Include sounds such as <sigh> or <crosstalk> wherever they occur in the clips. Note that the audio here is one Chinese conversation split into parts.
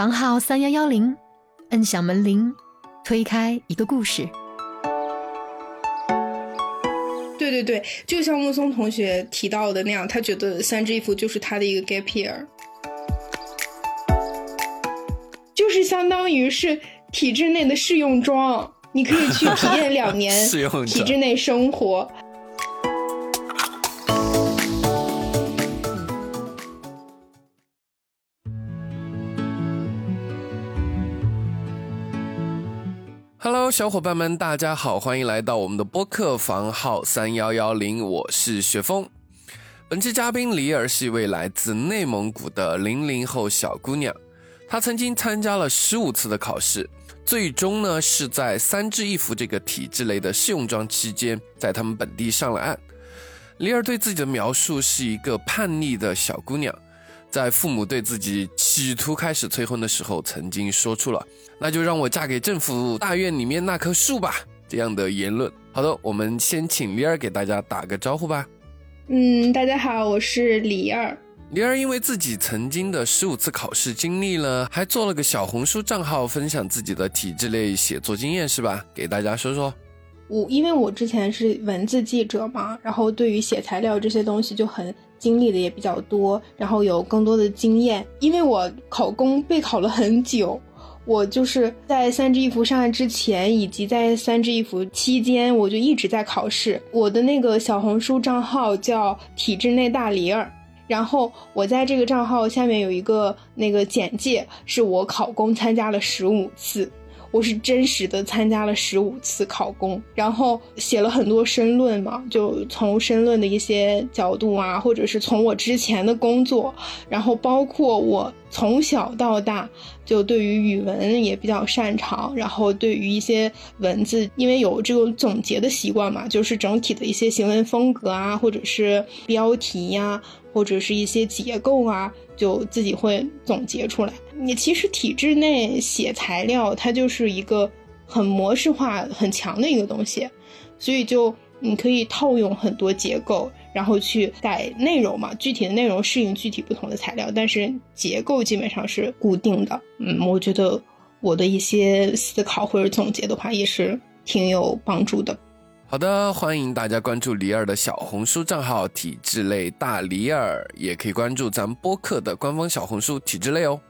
房号三幺幺零，摁响门铃，推开一个故事。对对对，就像木松同学提到的那样，他觉得三支衣服就是他的一个 gap year，就是相当于是体制内的试用装，你可以去体验两年 <laughs> 体制内生活。小伙伴们，大家好，欢迎来到我们的播客房号三幺幺零，我是雪峰。本期嘉宾李尔是一位来自内蒙古的零零后小姑娘，她曾经参加了十五次的考试，最终呢是在三支一扶这个体制类的试用装期间，在他们本地上了岸。李尔对自己的描述是一个叛逆的小姑娘。在父母对自己企图开始催婚的时候，曾经说出了“那就让我嫁给政府大院里面那棵树吧”这样的言论。好的，我们先请李儿给大家打个招呼吧。嗯，大家好，我是李二。李儿因为自己曾经的十五次考试经历了，还做了个小红书账号，分享自己的体制类写作经验，是吧？给大家说说。我因为我之前是文字记者嘛，然后对于写材料这些东西就很。经历的也比较多，然后有更多的经验。因为我考公备考了很久，我就是在三支衣服上岸之前，以及在三支衣服期间，我就一直在考试。我的那个小红书账号叫体制内大梨儿，然后我在这个账号下面有一个那个简介，是我考公参加了十五次。我是真实的参加了十五次考公，然后写了很多申论嘛，就从申论的一些角度啊，或者是从我之前的工作，然后包括我从小到大就对于语文也比较擅长，然后对于一些文字，因为有这种总结的习惯嘛，就是整体的一些行文风格啊，或者是标题呀，或者是一些结构啊，就自己会总结出来。你其实体制内写材料，它就是一个很模式化很强的一个东西，所以就你可以套用很多结构，然后去改内容嘛。具体的内容适应具体不同的材料，但是结构基本上是固定的。嗯，我觉得我的一些思考或者总结的话，也是挺有帮助的。好的，欢迎大家关注李尔的小红书账号“体制类大李尔”，也可以关注咱播客的官方小红书“体制类”哦。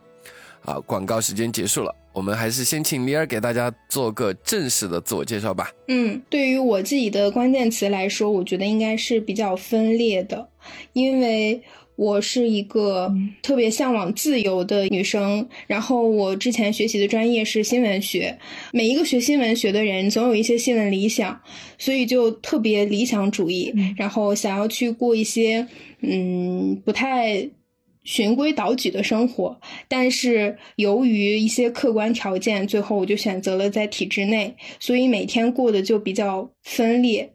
好，广告时间结束了，我们还是先请李尔给大家做个正式的自我介绍吧。嗯，对于我自己的关键词来说，我觉得应该是比较分裂的，因为我是一个特别向往自由的女生。然后我之前学习的专业是新闻学，每一个学新闻学的人总有一些新闻理想，所以就特别理想主义，然后想要去过一些嗯不太。循规蹈矩的生活，但是由于一些客观条件，最后我就选择了在体制内，所以每天过得就比较分裂。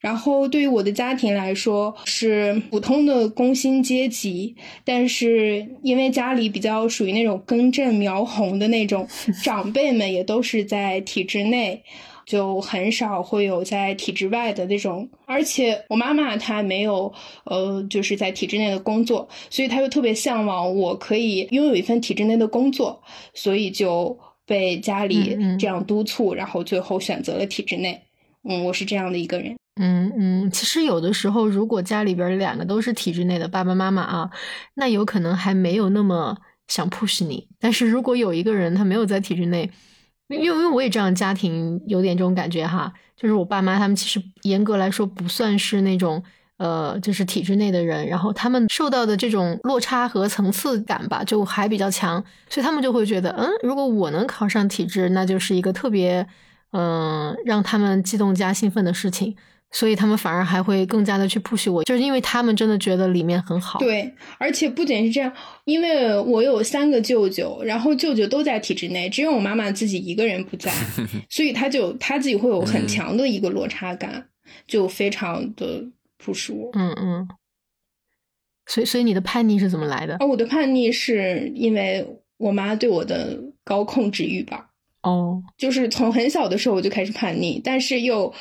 然后对于我的家庭来说，是普通的工薪阶级，但是因为家里比较属于那种根正苗红的那种，<laughs> 长辈们也都是在体制内。就很少会有在体制外的那种，而且我妈妈她没有，呃，就是在体制内的工作，所以她又特别向往我可以拥有一份体制内的工作，所以就被家里这样督促，然后最后选择了体制内。嗯，我是这样的一个人。嗯嗯，其实有的时候，如果家里边两个都是体制内的爸爸妈妈啊，那有可能还没有那么想 push 你，但是如果有一个人他没有在体制内。因为因为我也这样，家庭有点这种感觉哈，就是我爸妈他们其实严格来说不算是那种呃，就是体制内的人，然后他们受到的这种落差和层次感吧，就还比较强，所以他们就会觉得，嗯，如果我能考上体制，那就是一个特别嗯让他们激动加兴奋的事情。所以他们反而还会更加的去 push 我，就是因为他们真的觉得里面很好。对，而且不仅是这样，因为我有三个舅舅，然后舅舅都在体制内，只有我妈妈自己一个人不在，<laughs> 所以他就他自己会有很强的一个落差感，就非常的 push 我。嗯嗯。所以，所以你的叛逆是怎么来的？啊，我的叛逆是因为我妈对我的高控制欲吧。哦。就是从很小的时候我就开始叛逆，但是又。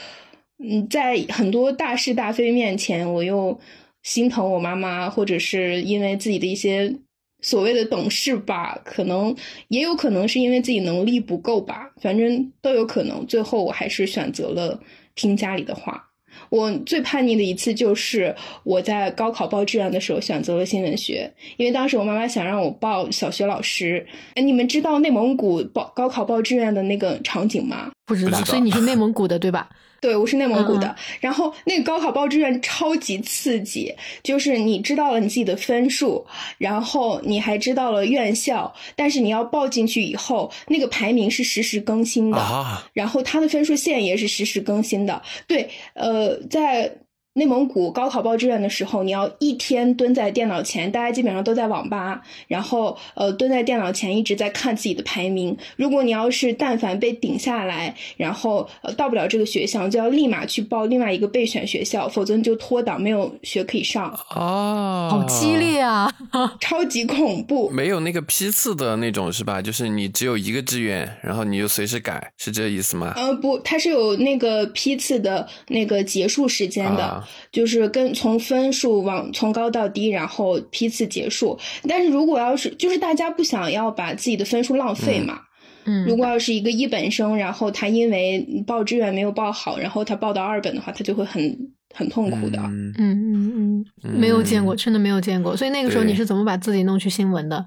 嗯，在很多大是大非面前，我又心疼我妈妈，或者是因为自己的一些所谓的懂事吧，可能也有可能是因为自己能力不够吧，反正都有可能。最后我还是选择了听家里的话。我最叛逆的一次就是我在高考报志愿的时候选择了新闻学，因为当时我妈妈想让我报小学老师。哎，你们知道内蒙古报高考报志愿的那个场景吗？不知道，不知道所以你是内蒙古的对吧？对，我是内蒙古的。嗯然后那个高考报志愿超级刺激，就是你知道了你自己的分数，然后你还知道了院校，但是你要报进去以后，那个排名是实时更新的。啊，然后它的分数线也是实时更新的。对，呃，在内蒙古高考报志愿的时候，你要一天蹲在电脑前，大家基本上都在网吧，然后呃蹲在电脑前一直在看自己的排名。如果你要是但凡被顶下来，然后呃到不了这个学校，就要立马去报另外一个备选学校，否则你就脱档，没有学可以上，哦，好激！烈啊！<laughs> 超级恐怖。没有那个批次的那种是吧？就是你只有一个志愿，然后你就随时改，是这意思吗？呃，不，它是有那个批次的那个结束时间的，啊就是跟从分数往从高到低，然后批次结束。但是如果要是就是大家不想要把自己的分数浪费嘛，嗯，如果要是一个一本生，然后他因为报志愿没有报好，然后他报到二本的话，他就会很很痛苦的。嗯嗯嗯嗯，没有见过，真的没有见过。所以那个时候你是怎么把自己弄去新闻的？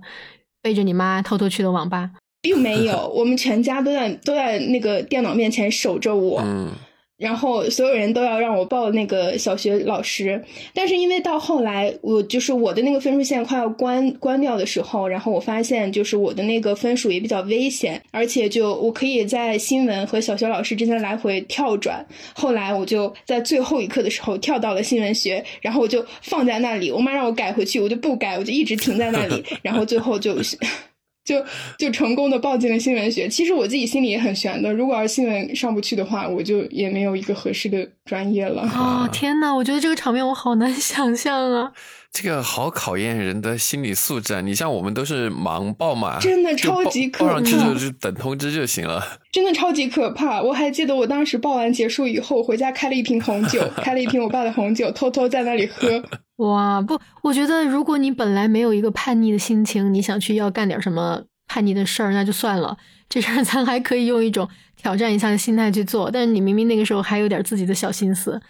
背着你妈偷偷去的网吧？并没有，<laughs> 我们全家都在都在那个电脑面前守着我。嗯然后所有人都要让我报那个小学老师，但是因为到后来我就是我的那个分数线快要关关掉的时候，然后我发现就是我的那个分数也比较危险，而且就我可以在新闻和小学老师之间来回跳转。后来我就在最后一刻的时候跳到了新闻学，然后我就放在那里，我妈让我改回去，我就不改，我就一直停在那里，然后最后就。<laughs> 就就成功的报进了新闻学。其实我自己心里也很悬的，如果要是新闻上不去的话，我就也没有一个合适的专业了。哦，天呐，我觉得这个场面我好难 <laughs> 想象啊！这个好考验人的心理素质啊！你像我们都是盲报嘛，真的超级可报上去怕就就等通知就行了。真的超级可怕！我还记得我当时报完结束以后，回家开了一瓶红酒，<laughs> 开了一瓶我爸的红酒，偷偷在那里喝。哇，不，我觉得如果你本来没有一个叛逆的心情，你想去要干点什么叛逆的事儿，那就算了。这事儿 <laughs> 咱还可以用一种挑战一下的心态去做，但是你明明那个时候还有点自己的小心思。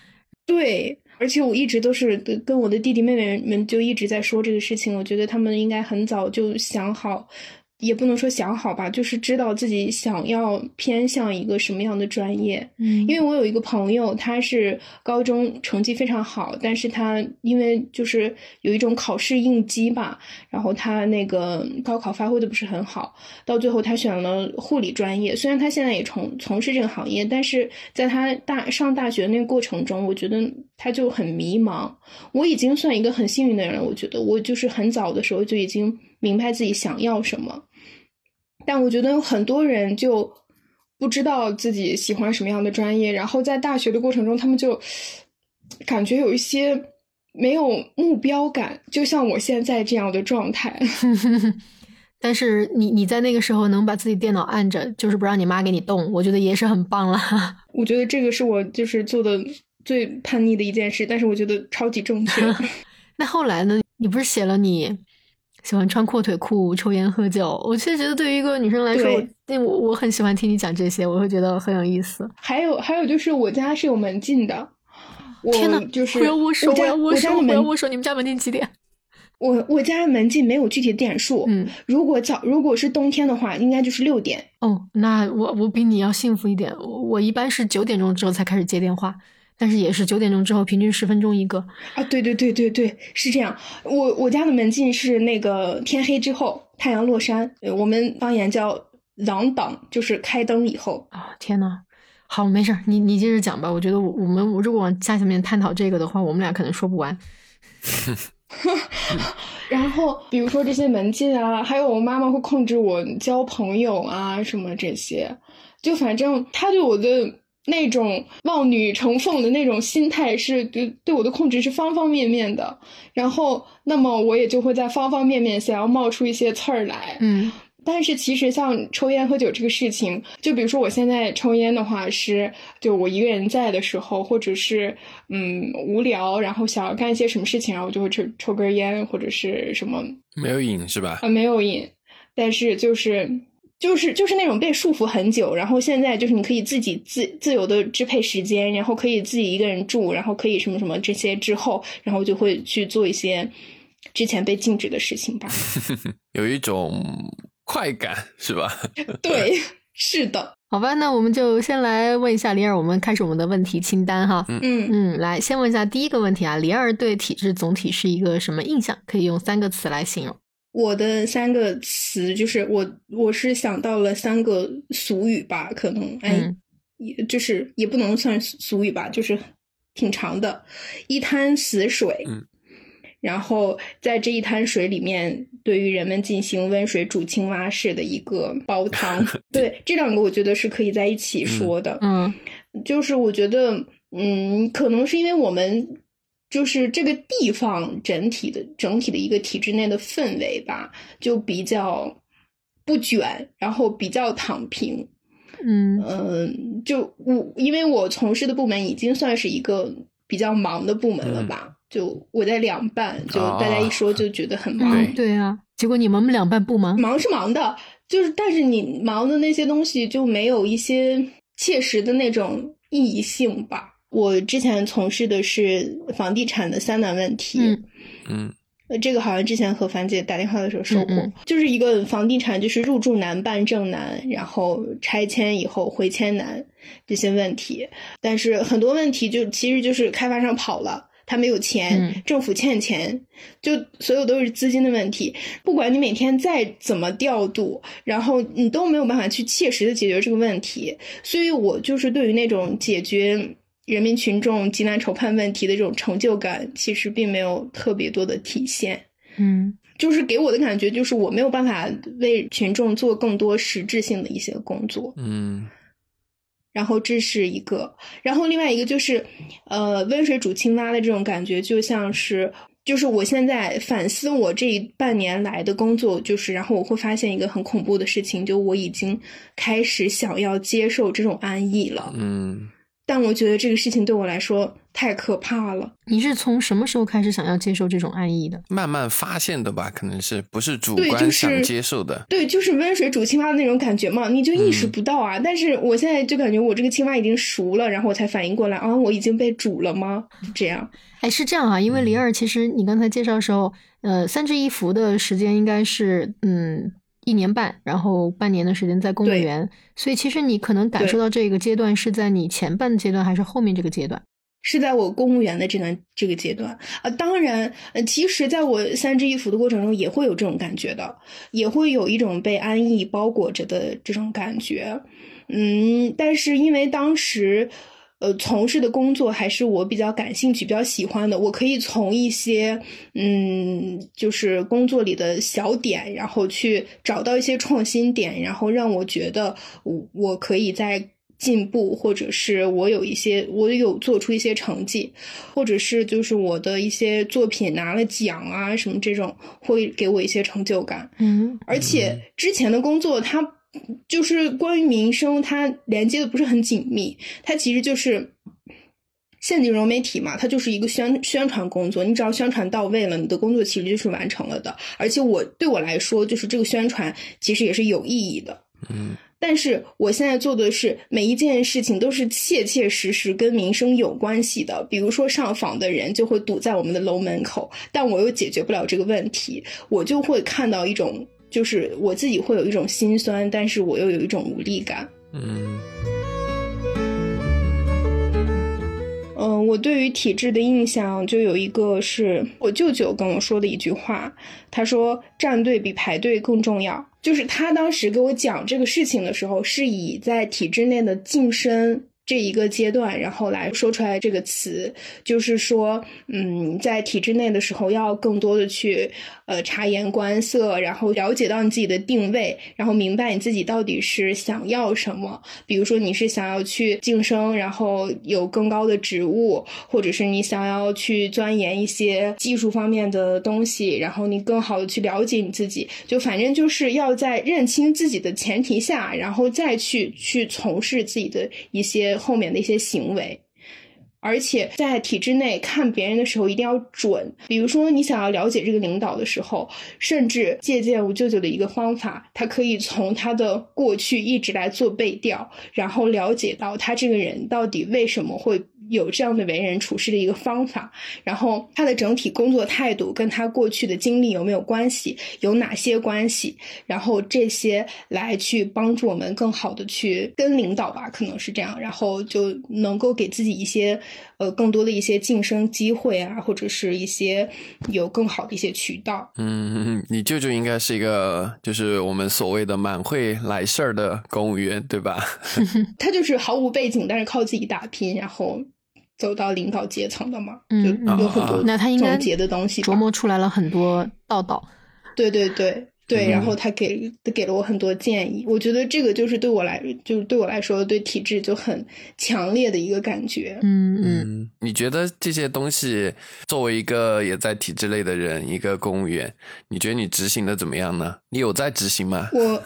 对，而且我一直都是跟跟我的弟弟妹妹们就一直在说这个事情，我觉得他们应该很早就想好。也不能说想好吧，就是知道自己想要偏向一个什么样的专业。嗯因为我有一个朋友，他是高中成绩非常好，但是他因为就是有一种考试应激吧，然后他那个高考发挥的不是很好，到最后他选了护理专业。虽然他现在也从从事这个行业，但是在他大上大学那个过程中，我觉得他就很迷茫。我已经算一个很幸运的人了，我觉得我就是很早的时候就已经明白自己想要什么。但我觉得有很多人就不知道自己喜欢什么样的专业，然后在大学的过程中，他们就感觉有一些没有目标感，就像我现在这样的状态。<laughs> 但是你你在那个时候能把自己电脑按着，就是不让你妈给你动，我觉得也是很棒了。<laughs> 我觉得这个是我就是做的最叛逆的一件事，但是我觉得超级正确。<laughs> 那后来呢？你不是写了你喜欢穿阔腿裤、抽烟喝酒？我确实觉得对于一个女生来说，我对我我很喜欢听你讲这些，我会觉得很有意思。还有还有就是我家是有门禁的，我天呐，就是我要握手，我要握手，我家的门我要握手。你们家门禁几点？我我家门禁没有具体的点数，嗯，如果早如果是冬天的话，应该就是六点。哦，那我我比你要幸福一点。我我一般是九点钟之后才开始接电话，但是也是九点钟之后，平均十分钟一个。啊，对对对对对，是这样。我我家的门禁是那个天黑之后，太阳落山，呃我们方言叫“朗挡”，就是开灯以后。啊、天呐，好，没事儿，你你接着讲吧。我觉得我我们如果往下下面探讨这个的话，我们俩可能说不完。<laughs> 然后比如说这些门禁啊，还有我妈妈会控制我交朋友啊什么这些，就反正她对我的那种望女成凤的那种心态是对对我的控制是方方面面的。然后，那么我也就会在方方面面想要冒出一些刺儿来。嗯但是其实像抽烟喝酒这个事情，就比如说我现在抽烟的话，是就我一个人在的时候，或者是嗯无聊，然后想要干一些什么事情，然后我就会抽抽根烟或者是什么。没有瘾是吧？啊，没有瘾，但是就是就是就是那种被束缚很久，然后现在就是你可以自己自自由的支配时间，然后可以自己一个人住，然后可以什么什么这些之后，然后就会去做一些之前被禁止的事情吧。<laughs> 有一种。快感是吧？<laughs> 对，是的。好吧，那我们就先来问一下李二，我们开始我们的问题清单哈。嗯嗯，来先问一下第一个问题啊，李二对体制总体是一个什么印象？可以用三个词来形容。我的三个词就是我，我是想到了三个俗语吧，可能哎，也就是也不能算俗语吧，就是挺长的，一滩死水。嗯。然后在这一滩水里面，对于人们进行温水煮青蛙式的一个煲汤，<laughs> 对这两个我觉得是可以在一起说的。嗯，就是我觉得，嗯，可能是因为我们就是这个地方整体的整体的一个体制内的氛围吧，就比较不卷，然后比较躺平。嗯嗯，就我因为我从事的部门已经算是一个比较忙的部门了吧。就我在两半，就大家一说就觉得很忙。对啊，结果你们两半不忙？忙是忙的，就是但是你忙的那些东西就没有一些切实的那种意义性吧。我之前从事的是房地产的三难问题，嗯，呃，这个好像之前和樊姐打电话的时候说过，就是一个房地产就是入住难、办证难，然后拆迁以后回迁难这些问题。但是很多问题就其实就是开发商跑了。他没有钱，政府欠钱，就所有都是资金的问题。不管你每天再怎么调度，然后你都没有办法去切实的解决这个问题。所以我就是对于那种解决人民群众急难愁盼问题的这种成就感，其实并没有特别多的体现。嗯，就是给我的感觉就是我没有办法为群众做更多实质性的一些工作。嗯。然后这是一个，然后另外一个就是，呃，温水煮青蛙的这种感觉，就像是，就是我现在反思我这半年来的工作，就是，然后我会发现一个很恐怖的事情，就我已经开始想要接受这种安逸了。嗯。但我觉得这个事情对我来说太可怕了。你是从什么时候开始想要接受这种爱意的？慢慢发现的吧，可能是不是主观想接受的？对，就是温水煮青蛙的那种感觉嘛，你就意识不到啊。但是我现在就感觉我这个青蛙已经熟了，然后我才反应过来啊，我已经被煮了吗？这样？哎，是这样啊，因为李尔其实你刚才介绍的时候，呃，三至一伏的时间应该是嗯。一年半，然后半年的时间在公务员，所以其实你可能感受到这个阶段是在你前半阶段还是后面这个阶段？是在我公务员的这段这个阶段啊。当然，呃，其实在我三支一扶的过程中也会有这种感觉的，也会有一种被安逸包裹着的这种感觉。嗯，但是因为当时。呃，从事的工作还是我比较感兴趣、比较喜欢的。我可以从一些，嗯，就是工作里的小点，然后去找到一些创新点，然后让我觉得我我可以在进步，或者是我有一些我有做出一些成绩，或者是就是我的一些作品拿了奖啊什么这种，会给我一些成就感。嗯，而且之前的工作它。就是关于民生，它连接的不是很紧密，它其实就是现金融媒体嘛，它就是一个宣宣传工作，你只要宣传到位了，你的工作其实就是完成了的。而且我对我来说，就是这个宣传其实也是有意义的。嗯，但是我现在做的是每一件事情都是切切实实跟民生有关系的，比如说上访的人就会堵在我们的楼门口，但我又解决不了这个问题，我就会看到一种。就是我自己会有一种心酸，但是我又有一种无力感。嗯，嗯，我对于体制的印象就有一个是我舅舅跟我说的一句话，他说站队比排队更重要。就是他当时给我讲这个事情的时候，是以在体制内的晋升。这一个阶段，然后来说出来这个词，就是说，嗯，在体制内的时候，要更多的去呃察言观色，然后了解到你自己的定位，然后明白你自己到底是想要什么。比如说，你是想要去晋升，然后有更高的职务，或者是你想要去钻研一些技术方面的东西，然后你更好的去了解你自己。就反正就是要在认清自己的前提下，然后再去去从事自己的一些后面的一些行为。而且在体制内看别人的时候一定要准，比如说你想要了解这个领导的时候，甚至借鉴我舅舅的一个方法，他可以从他的过去一直来做背调，然后了解到他这个人到底为什么会。有这样的为人处事的一个方法，然后他的整体工作态度跟他过去的经历有没有关系，有哪些关系，然后这些来去帮助我们更好的去跟领导吧，可能是这样，然后就能够给自己一些呃更多的一些晋升机会啊，或者是一些有更好的一些渠道。嗯，你舅舅应该是一个就是我们所谓的蛮会来事儿的公务员，对吧？<laughs> 他就是毫无背景，但是靠自己打拼，然后。走到领导阶层的嘛，嗯，有很多那他应该结的东西琢磨出来了很多道道。对对对对，然后他给给了我很多建议，我觉得这个就是对我来，就是对我来说，对体制就很强烈的一个感觉。嗯嗯，你觉得这些东西作为一个也在体制内的人，一个公务员，你觉得你执行的怎么样呢？你有在执行吗？我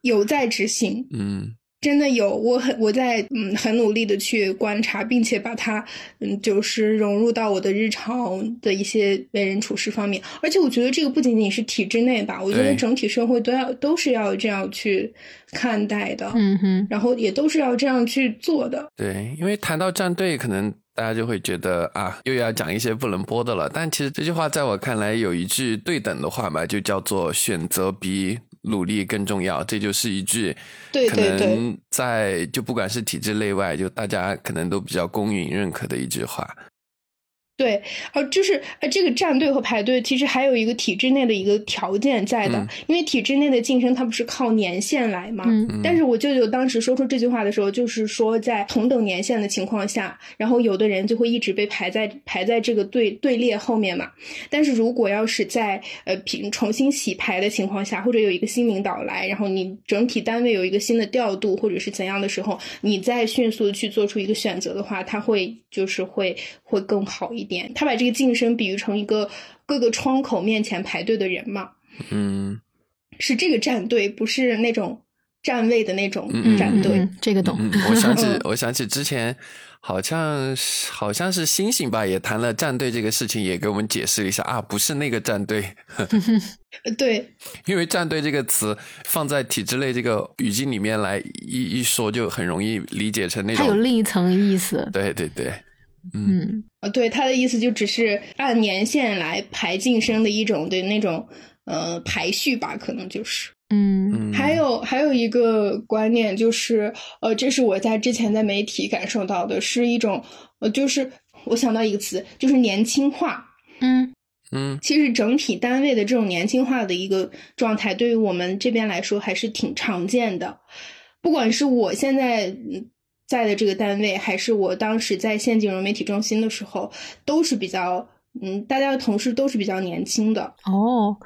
有在执行。<laughs> 嗯。真的有，我很我在嗯很努力的去观察，并且把它嗯就是融入到我的日常的一些为人处事方面。而且我觉得这个不仅仅是体制内吧，我觉得整体社会都要都是要这样去看待的。嗯哼，然后也都是要这样去做的。对，因为谈到站队，可能大家就会觉得啊，又要讲一些不能播的了。但其实这句话在我看来有一句对等的话嘛，就叫做选择比。努力更重要，这就是一句，可能在就不管是体制内外，就大家可能都比较公允认可的一句话。对，呃，就是呃，这个站队和排队其实还有一个体制内的一个条件在的，因为体制内的晋升它不是靠年限来嘛。嗯。但是我舅舅当时说出这句话的时候，就是说在同等年限的情况下，然后有的人就会一直被排在排在这个队队列后面嘛。但是如果要是在呃平重新洗牌的情况下，或者有一个新领导来，然后你整体单位有一个新的调度或者是怎样的时候，你再迅速的去做出一个选择的话，他会就是会会更好一点。他把这个晋升比喻成一个各个窗口面前排队的人嘛，嗯，是这个站队，不是那种站位的那种站队，这个懂。我想起，<laughs> 我想起之前好像好像是星星吧，也谈了站队这个事情，也给我们解释了一下啊，不是那个站队，<laughs> 对，因为站队这个词放在体制内这个语境里面来一一说，就很容易理解成那种，它有另一层意思，对对对。嗯啊，对他的意思就只是按年限来排晋升的一种的那种呃排序吧，可能就是。嗯，还有还有一个观念就是，呃，这是我在之前在媒体感受到的，是一种呃，就是我想到一个词，就是年轻化。嗯嗯，其实整体单位的这种年轻化的一个状态，对于我们这边来说还是挺常见的，不管是我现在。在的这个单位，还是我当时在县金融媒体中心的时候，都是比较，嗯，大家的同事都是比较年轻的哦，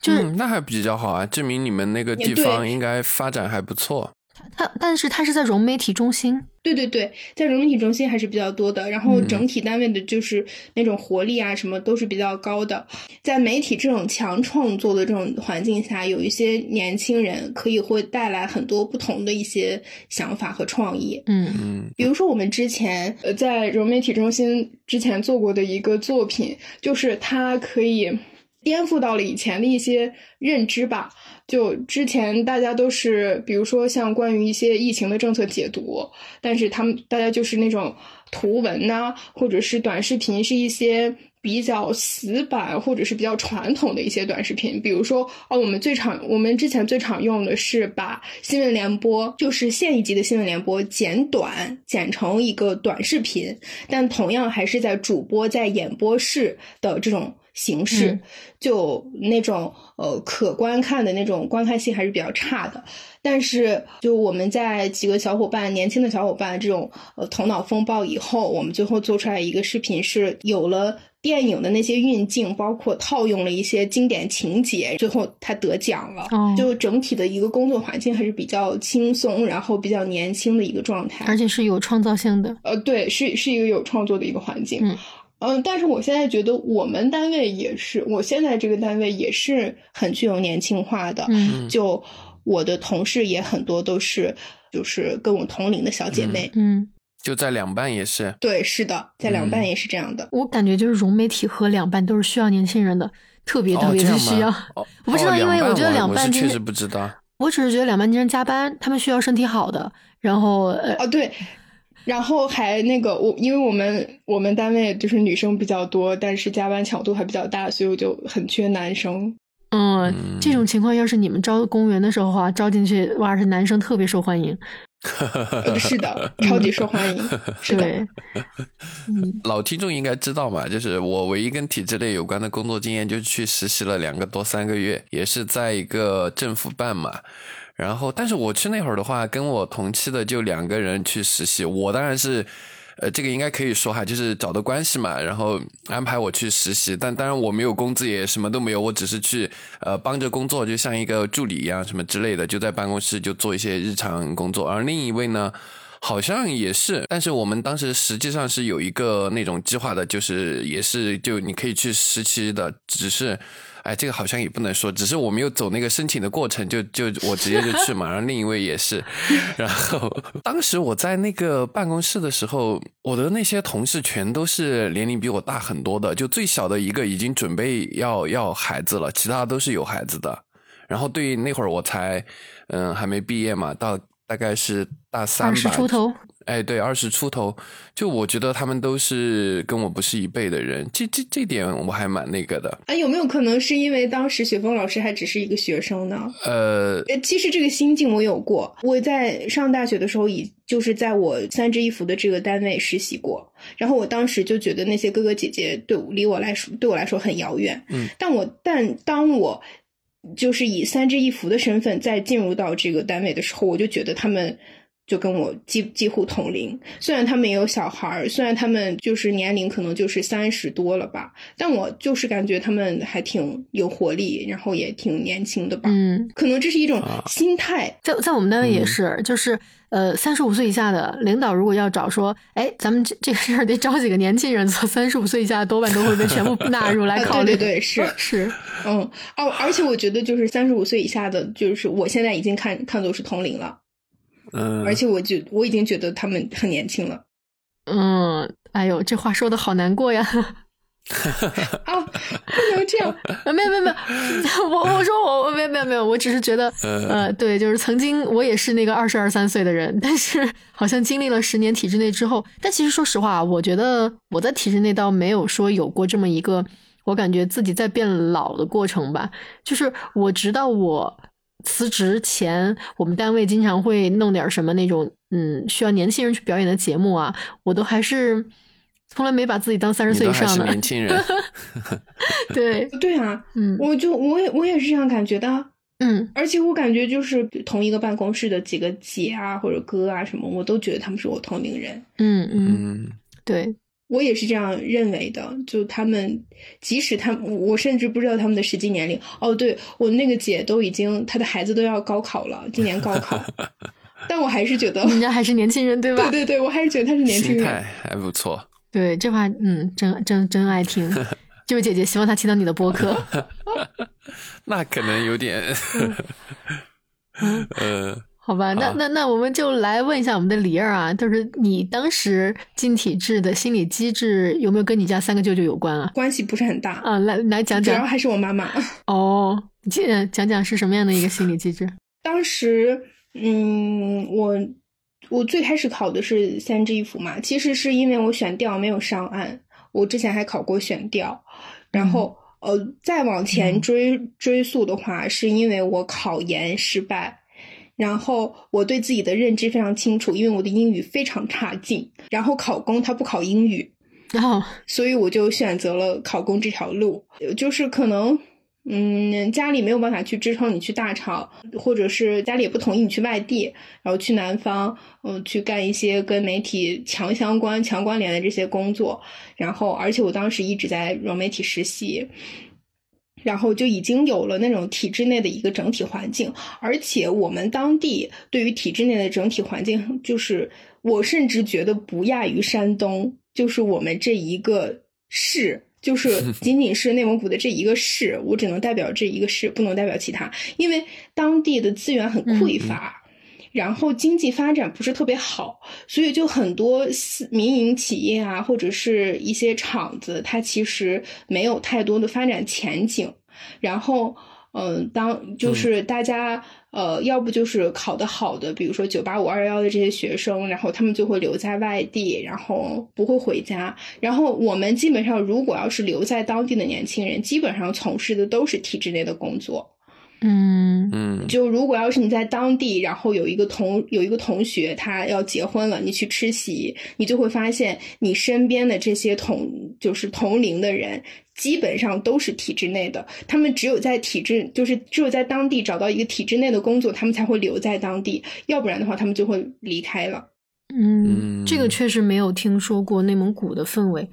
就是那还比较好啊，证明你们那个地方应该发展还不错。他但是它是在融媒体中心，对对对，在融媒体中心还是比较多的。然后整体单位的就是那种活力啊，什么都是比较高的。在媒体这种强创作的这种环境下，有一些年轻人可以会带来很多不同的一些想法和创意。嗯嗯，比如说我们之前呃在融媒体中心之前做过的一个作品，就是它可以颠覆到了以前的一些认知吧。就之前大家都是，比如说像关于一些疫情的政策解读，但是他们大家就是那种图文呐，或者是短视频，是一些比较死板或者是比较传统的一些短视频。比如说哦，我们最常我们之前最常用的是把新闻联播，就是县一级的新闻联播剪短，剪成一个短视频，但同样还是在主播在演播室的这种。形式，嗯就那种呃可观看的那种观看性还是比较差的。但是，就我们在几个小伙伴、年轻的小伙伴这种呃头脑风暴以后，我们最后做出来一个视频，是有了电影的那些运镜，包括套用了一些经典情节，最后他得奖了。哦就整体的一个工作环境还是比较轻松，然后比较年轻的一个状态。而且是有创造性的。呃，对，是是一个有创作的一个环境。嗯嗯，但是我现在觉得我们单位也是，我现在这个单位也是很具有年轻化的。嗯就我的同事也很多都是就是跟我同龄的小姐妹。嗯，就在两办也是，对，是的，在两办嗯也是这样的。我感觉就是融媒体和两办都是需要年轻人的，特别特哦，别的需要。哦我不知道哦因为我觉得两半我是确实不知道。我只是觉得两半经常加班，他们需要身体好的，然后呃，哦，对，然后还那个我，因为我们我们单位就是女生比较多，但是加班强度还比较大，所以我就很缺男生。嗯，嗯这种情况要是你们招公务员的时候啊，招进去哇，是男生特别受欢迎。呃是的，超级受欢迎。<laughs> 是的，<laughs> 老听众应该知道嘛，就是我唯一跟体制内有关的工作经验，就是去实习了两个多三个月，也是在一个政府办嘛。然后，但是我去那会儿的话，跟我同期的就两个人去实习，我当然是。呃，这个应该可以说哈，就是找的关系嘛，然后安排我去实习，但当然我没有工资，也什么都没有，我只是去呃帮着工作，就像一个助理一样，什么之类的，就在办公室就做一些日常工作。而另一位呢，好像也是，但是我们当时实际上是有一个那种计划的，就是也是就你可以去实习的，只是。哎，这个好像也不能说，只是我没有走那个申请的过程，就就我直接就去嘛。然后另一位也是，<laughs> 然后当时我在那个办公室的时候，我的那些同事全都是年龄比我大很多的，就最小的一个已经准备要要孩子了，其他都是有孩子的。然后对那会儿我才嗯还没毕业嘛，到大概是大三吧，二十出头，哎，对，二十出头，就我觉得他们都是跟我不是一辈的人，这这这点我还蛮那个的。哎，有没有可能是因为当时雪峰老师还只是一个学生呢？呃，呃，其实这个心境我有过。我在上大学的时候，已就是在我三支一扶的这个单位实习过。然后我当时就觉得那些哥哥姐姐对我离我来说对我来说很遥远。嗯，但我但当我就是以三支一扶的身份再进入到这个单位的时候，我就觉得他们。就跟我几几乎同龄，虽然他们也有小孩儿，虽然他们就是年龄可能就是三十多了吧，但我就是感觉他们还挺有活力，然后也挺年轻的吧。嗯，可能这是一种啊心态。在在我们单位也嗯是，就是呃，三十五岁以下的领导如果要找说，哎，咱们这这个事儿得找几个年轻人做，三十五岁以下多半都会被全部 <laughs> 纳入来啊考虑。对对对，是 <laughs> 是，嗯哦，而且我觉得就是三十五岁以下的，就是我现在已经看看作是同龄了，嗯，而且我就我已经觉得他们很年轻了。嗯，哎呦，这话说的好难过呀。<laughs> 啊，不能这样。<laughs> 啊，没有没有 <laughs> 没有，我我说我我没有没有没有，我只是觉得，呃呃，对，就是曾经我也是那个二十二三岁的人，但是好像经历了十年体制内之后，但其实说实话，我觉得我在体制内倒没有说有过这么一个，我感觉自己在变老的过程吧。就是我直到我辞职前，我们单位经常会弄点什么那种，嗯，需要年轻人去表演的节目啊，我都还是从来没把自己当三十岁以上的。年轻人，<laughs> <laughs> 对，对啊，嗯。我就我也我也是这样感觉的。嗯。而且我感觉就是同一个办公室的几个姐啊或者哥啊什么，我都觉得他们是我同龄人。嗯嗯，嗯，对，我也是这样认为的，就他们，即使他们，我甚至不知道他们的实际年龄。哦，对我那个姐都已经，她的孩子都要高考了，今年高考，<laughs> 但我还是觉得，人家还是年轻人，对吧？对对对，我还是觉得她是年轻人。心态还不错。对，这话嗯，真真真爱听。<laughs> 这位姐姐，希望她听到你的播客。<laughs> 那可能有点，嗯，呃，好吧，那那那我们就来问一下我们的李儿啊，就是你当时进体制的心理机制有没有跟你家三个舅舅有关啊？关系不是很大，啊，来来讲讲主要还是我妈妈。<laughs> 哦，讲讲是什么样的一个心理机制？<laughs> 当时，嗯，我我最开始考的是三支一扶嘛，其实是因为我选调没有上岸，我之前还考过选调，然后、呃再往前追、追溯的话，是因为我考研失败。然后我对自己的认知非常清楚，因为我的英语非常差劲。然后考公他不考英语，然后所以我就选择了考公这条路，就是可能。嗯，家里没有办法去支撑你去大厂，或者是家里也不同意你去外地，然后去南方，嗯，去干一些跟媒体强相关、强关联的这些工作。然后，而且我当时一直在融媒体实习，然后就已经有了那种体制内的一个整体环境。而且我们当地对于体制内的整体环境，就是我甚至觉得不亚于山东，就是我们这一个市。就是 <laughs> 仅仅是内蒙古的这一个市，我只能代表这一个市，不能代表其他，因为当地的资源很匮乏，然后经济发展不是特别好，所以就很多民营企业啊，或者是一些厂子，它其实没有太多的发展前景，然后。嗯，当就是大家呃，要不就是考得好的，比如说九八五二幺幺的这些学生，然后他们就会留在外地，然后不会回家。然后我们基本上，如果要是留在当地的年轻人，基本上从事的都是体制内的工作。嗯嗯，就如果要是你在当地，然后有一个同有一个同学他要结婚了，你去吃席，你就会发现你身边的这些同就是同龄的人，基本上都是体制内的。他们只有在体制，就是只有在当地找到一个体制内的工作，他们才会留在当地，要不然的话，他们就会离开了。嗯，这个确实没有听说过内蒙古的氛围，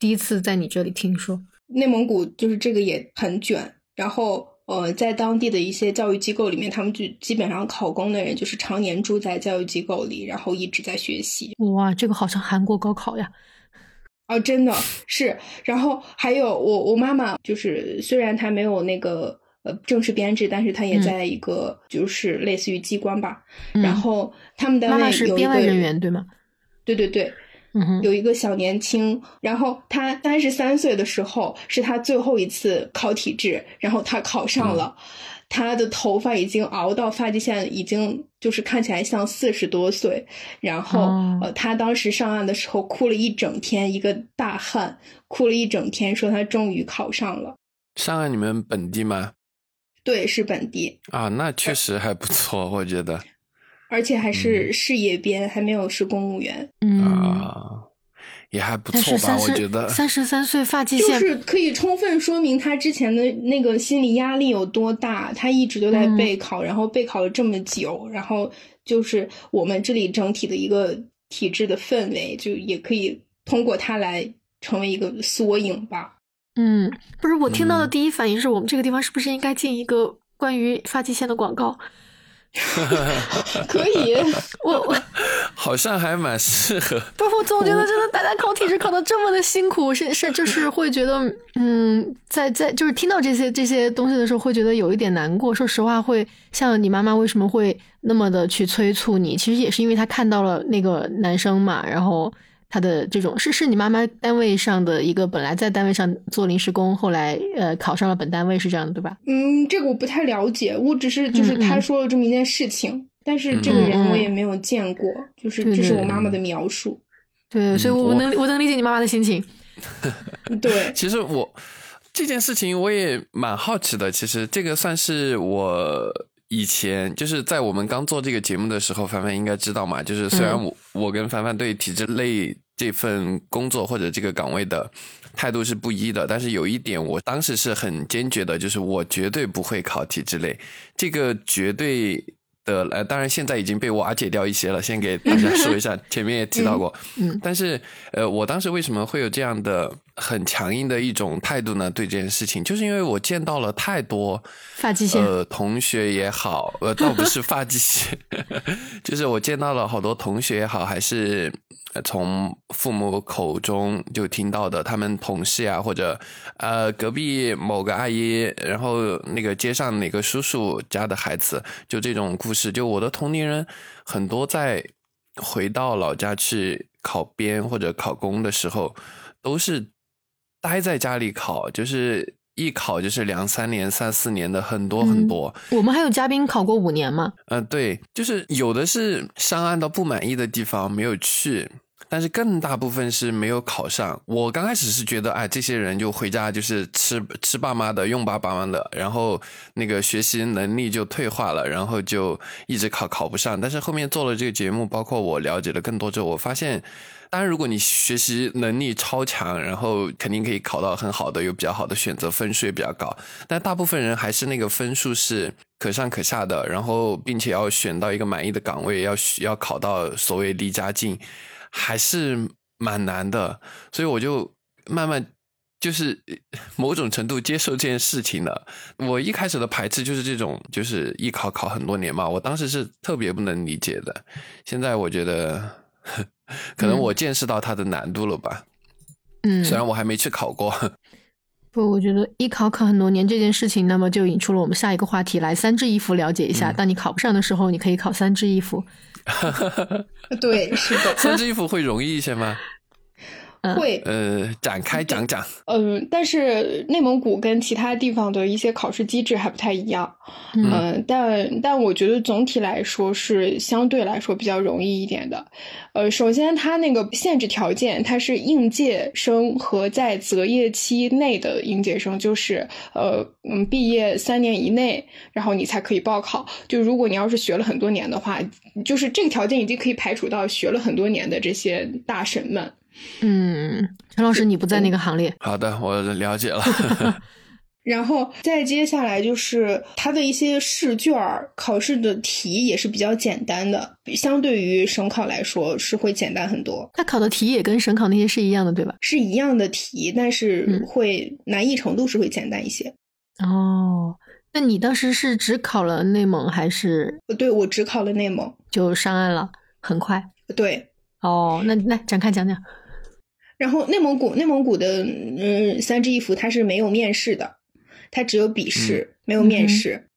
第一次在你这里听说。内蒙古就是这个也很卷，然后。呃，在当地的一些教育机构里面，他们就基本上考公的人就是常年住在教育机构里，然后一直在学习。哇，这个好像韩国高考呀！哦，真的是。然后还有我我妈妈，就是虽然她没有那个呃正式编制，但是她也在一个就是类似于机关吧。然后他们单位是编外人员对吗？对对对。有一个小年轻，然后他三十三岁的时候是他最后一次考体制，然后他考上了，他的头发已经熬到发际线，已经就是看起来像四十多岁。然后呃，他当时上岸的时候哭了一整天，一个大汉哭了一整天，说他终于考上了。上岸你们本地吗？对，是本地啊，那确实还不错，我觉得。而且还是事业编，还没有是公务员。啊，也还不错吧？我觉得三十三岁发际线，就是可以充分说明他之前的那个心理压力有多大。他一直都在备考，然后备考了这么久，然后就是我们这里整体的一个体制的氛围，就也可以通过他来成为一个缩影吧。嗯，不是，我听到的第一反应是我们这个地方是不是应该进一个关于发际线的广告？<laughs> 可以，<laughs> 我我好像还蛮适合。不是，我总觉得真的大家考体质考的这么的辛苦，是是就是会觉得，嗯，在在就是听到这些这些东西的时候，会觉得有一点难过。说实话，会像你妈妈为什么会那么的去催促你？其实也是因为她看到了那个男生嘛，然后。他的这种是是你妈妈单位上的一个本来在单位上做临时工，后来呃考上了本单位是这样的对吧？嗯，这个我不太了解，我只是就是他说了这么一件事情，但是这个人我也没有见过，就是这是我妈妈的描述。对，所以我能我能理解你妈妈的心情。<laughs> <laughs> 对，<laughs> 其实我这件事情我也蛮好奇的，其实这个算是我。以前就是在我们刚做这个节目的时候，凡凡应该知道嘛。就是虽然我我跟凡凡对体制类这份工作或者这个岗位的态度是不一的，但是有一点我当时是很坚决的，就是我绝对不会考体制类，这个绝对。的呃，当然现在已经被瓦解掉一些了。先给大家说一下，前面也提到过。嗯，但是呃，我当时为什么会有这样的很强硬的一种态度呢？对这件事情，就是因为我见到了太多发际线呃同学也好，呃倒不是发际线，<laughs> 就是我见到了好多同学也好，还是。从父母口中就听到的，他们同事啊，或者呃隔壁某个阿姨，然后那个街上哪个叔叔家的孩子，就这种故事。就我的同龄人很多，在回到老家去考编或者考公的时候，都是待在家里考，就是一考就是两三年、三四年的很多很多。我们还有嘉宾考过五年吗？嗯，对，就是有的是上岸到不满意的地方没有去。但是更大部分是没有考上。我刚开始是觉得，哎，这些人就回家就是吃吃爸妈的，用爸爸妈的，然后那个学习能力就退化了，然后就一直考考不上。但是后面做了这个节目，包括我了解了更多之后，我发现，当然如果你学习能力超强，然后肯定可以考到很好的，有比较好的选择，分数也比较高。但大部分人还是那个分数是可上可下的，然后并且要选到一个满意的岗位，要要考到所谓离家近。还是蛮难的，所以我就慢慢就是某种程度接受这件事情了。我一开始的排斥就是这种，就是艺考考很多年嘛，我当时是特别不能理解的。现在我觉得，<laughs> 可能我见识到它的难度了吧。嗯，虽然我还没去考过。<laughs> 不，我觉得一考考很多年这件事情，那么就引出了我们下一个话题来三支一扶了解一下。当你考不上的时候，你可以考三支衣服。<laughs> 对，是的。三支一扶会容易一些吗？会。呃，展开讲讲。嗯，但是内蒙古跟其他地方的一些考试机制还不太一样。嗯，但但我觉得总体来说是相对来说比较容易一点的。呃，首先它那个限制条件，它是应届生和在择业期内的应届生，就是呃嗯毕业三年以内，然后你才可以报考。就如果你要是学了很多年的话，就是这个条件已经可以排除到学了很多年的这些大神们。嗯，陈老师，你不在那个行列。好的，我了解了。<laughs> <laughs> 然后再接下来就是它的一些试卷考试的题也是比较简单的，相对于省考来说是会简单很多。它考的题也跟省考那些是一样的，对吧？是一样的题，但是会难易程度是会简单一些。哦，那你当时是只考了内蒙还是？对，我只考了内蒙，就上岸了，很快。对，哦，那那展开讲讲。然后内蒙古，内蒙古的嗯三支一扶它是没有面试的，它只有笔试，没有面试。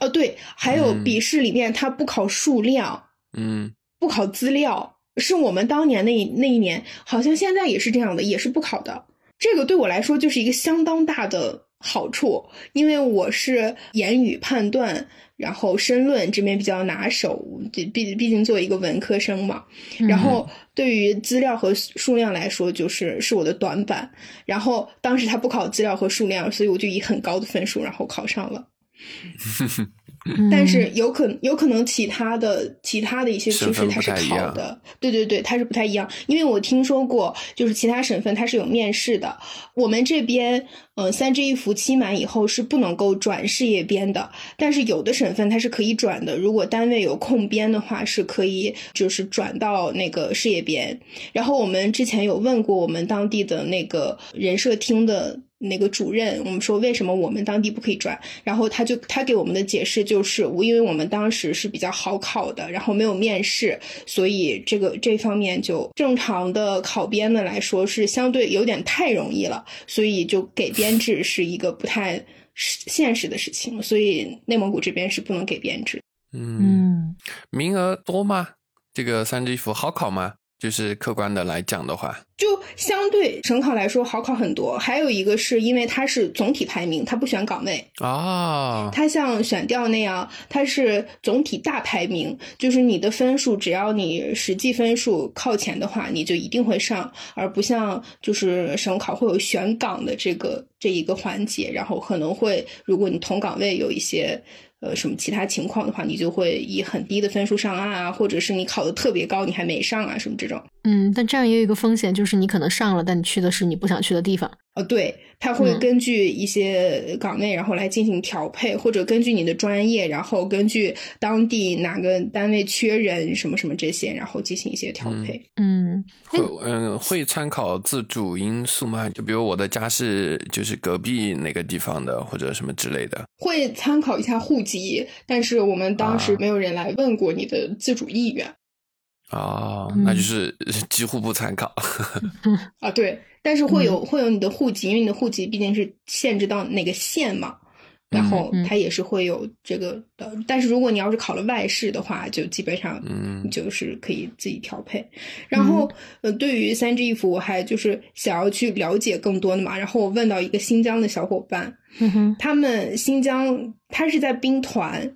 哦，对，还有笔试里面它不考数量，嗯，不考资料，是我们当年那那一年，好像现在也是这样的，也是不考的。这个对我来说就是一个相当大的好处，因为我是言语判断。然后申论这边比较拿手，毕毕竟作为一个文科生嘛。然后对于资料和数量来说，就是是我的短板。然后当时他不考资料和数量，所以我就以很高的分数然后考上了。<laughs> 但是有可有可能其他的其他的一些趋势它是考的，对对对，它是不太一样。因为我听说过，就是其他省份它是有面试的。我们这边，嗯，三支一扶期满以后是不能够转事业编的，但是有的省份它是可以转的。如果单位有空编的话，是可以就是转到那个事业编。然后我们之前有问过我们当地的那个人社厅的。那个主任，我们说为什么我们当地不可以转？然后他就他给我们的解释就是，因为我们当时是比较好考的，然后没有面试，所以这个这方面就正常的考编的来说是相对有点太容易了，所以就给编制是一个不太现实的事情，所以内蒙古这边是不能给编制。嗯，名额多吗？这个三支一服好考吗？就是客观的来讲的话，就相对省考来说好考很多。还有一个是因为它是总体排名，它不选岗位啊。它像选调那样，它是总体大排名，就是你的分数只要你实际分数靠前的话，你就一定会上，而不像就是省考会有选岗的这个这一个环节，然后可能会如果你同岗位有一些。呃，什么其他情况的话，你就会以很低的分数上岸啊，或者是你考的特别高，你还没上啊，什么这种。嗯，但这样也有一个风险，就是你可能上了，但你去的是你不想去的地方。哦，对，他会根据一些岗位，然后来进行调配，或者根据你的专业，然后根据当地哪个单位缺人，什么什么这些，然后进行一些调配。嗯，会嗯会参考自主因素吗？就比如我的家是就是隔壁哪个地方的，或者什么之类的。会参考一下户籍，但是我们当时没有人来问过你的自主意愿。哦，那就是 <laughs> 几乎不参考。<laughs> 啊，对。但是会有会有你的户籍，因为你的户籍毕竟是限制到哪个县嘛，然后它也是会有这个的。但是如果你要是考了外试的话，就基本上就是可以自己调配。然后呃，对于三支衣服，我还就是想要去了解更多的嘛。然后我问到一个新疆的小伙伴，他们新疆他是在兵团，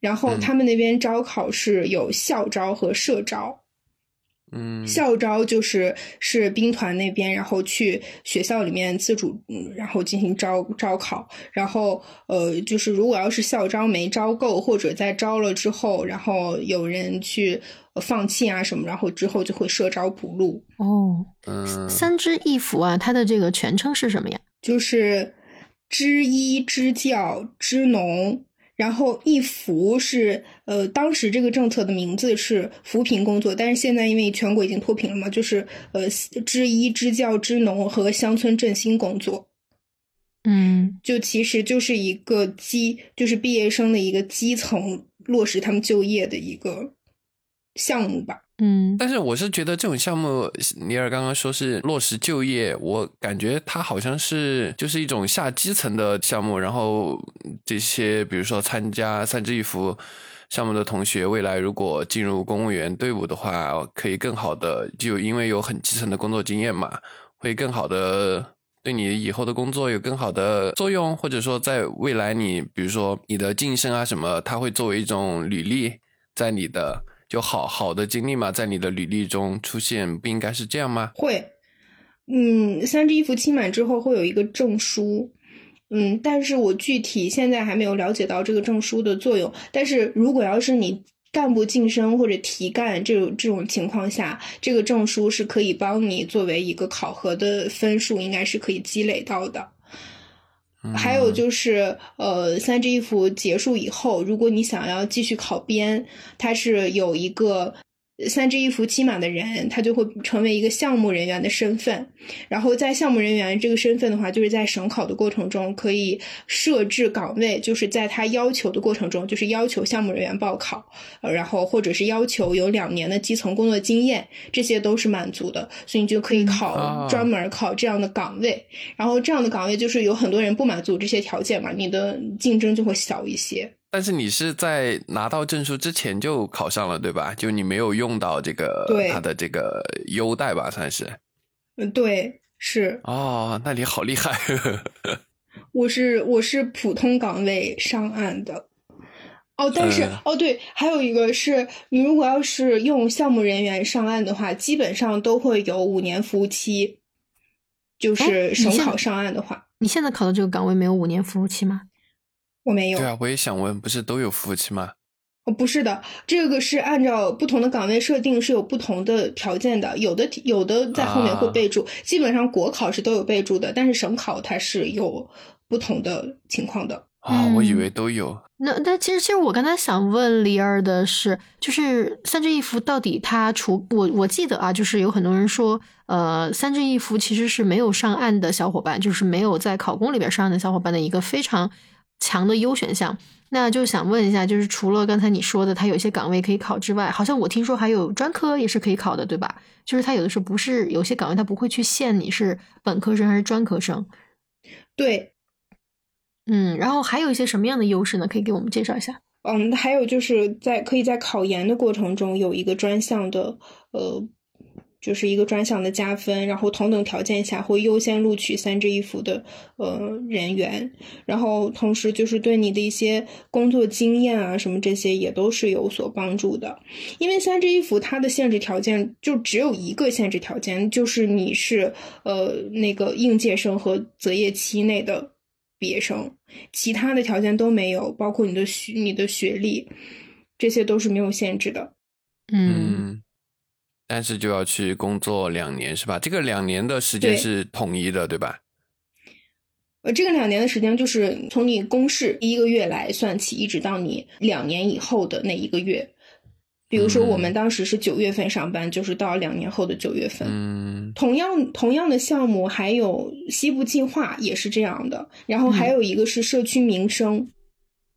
然后他们那边招考是有校招和社招。嗯，校招就是是兵团那边，然后去学校里面自主，嗯然后进行招招考，然后呃，就是如果要是校招没招够，或者在招了之后，然后有人去呃放弃啊什么，然后之后就会社招补录，哦，嗯，三支一扶啊，它的这个全称是什么呀？就是支医、支教、支农。然后一扶是呃，当时这个政策的名字是扶贫工作，但是现在因为全国已经脱贫了嘛，就是呃支医、支教、支农和乡村振兴工作。嗯就其实就是一个基，就是毕业生的一个基层落实他们就业的一个项目吧。嗯但是我是觉得这种项目，尼尔刚刚说是落实就业，我感觉它好像是就是一种下基层的项目，然后这些比如说参加三支一扶项目的同学，未来如果进入公务员队伍的话，可以更好的就因为有很基层的工作经验嘛，会更好的。对你以后的工作有更好的作用，或者说在未来你，比如说你的晋升啊什么，它会作为一种履历，在你的就好好的经历嘛，在你的履历中出现，不应该是这样吗？会，嗯，三支一扶期满之后会有一个证书，嗯，但是我具体现在还没有了解到这个证书的作用。但是如果要是你干部晋升或者提干这种这种情况下，这个证书是可以帮你作为一个考核的分数，应该是可以积累到的。还有就是，呃，三支一扶结束以后，如果你想要继续考编，它是有一个三支一扶期满的人，他就会成为一个项目人员的身份。然后在项目人员这个身份的话，就是在省考的过程中可以设置岗位，就是在他要求的过程中，就是要求项目人员报考，呃，然后或者是要求有两年的基层工作经验，这些都是满足的，所以你就可以啊考专门考这样的岗位。然后这样的岗位就是有很多人不满足这些条件嘛，你的竞争就会小一些。但是你是在拿到证书之前就考上了，对吧？就你没有用到这个对它的这个优待吧，算是。嗯，对，是，哦，那你好厉害。<laughs> 我是我是普通岗位上岸的。哦，但是、嗯哦对，还有一个是你如果要是用项目人员上岸的话，基本上都会有五年服务期，就哎是省考上岸的话，你现在考的这个岗位没有五年服务期吗？我没有对。啊，我也想问，不是都有服务器吗？哦，不是的，这个是按照不同的岗位设定是有不同的条件的，有的有的在后面会啊备注，基本上国考是都有备注的，但是省考它是有不同的情况的。啊、我以嗯为都有。那但其实其实我刚才想问李二的是，就是三支一扶到底它除我我记得啊，就是有很多人说，呃，三支一扶其实是没有上岸的小伙伴，就是没有在考公里边上岸的小伙伴的一个非常强的优选项。那就想问一下，就是除了刚才你说的，它有一些岗位可以考之外，好像我听说还有专科也是可以考的，对吧？就是它有的时候不是有些岗位它不会去限你是本科生还是专科生，对，嗯，然后还有一些什么样的优势呢？可以给我们介绍一下。嗯，还有就是在可以在考研的过程中有一个专项的，呃，就是一个专项的加分，然后同等条件下会优先录取三支一扶的呃人员，然后同时就是对你的一些工作经验啊什么这些也都是有所帮助的，因为三支一扶它的限制条件就只有一个限制条件，就是你是呃那个应届生和择业期内的毕业生，其他的条件都没有，包括你的学、你的学历，这些都是没有限制的。嗯。嗯，但是就要去工作两年，是吧？这个两年的时间是统一的，对吧？呃，这个两年的时间就是从你公示第一个月来算起，一直到你两年以后的那一个月。比如说，我们嗯当时是九月份上班，就是到两年后的九月份。嗯同样同样的项目，还有西部计划也是这样的，然后还有一个是社区民生，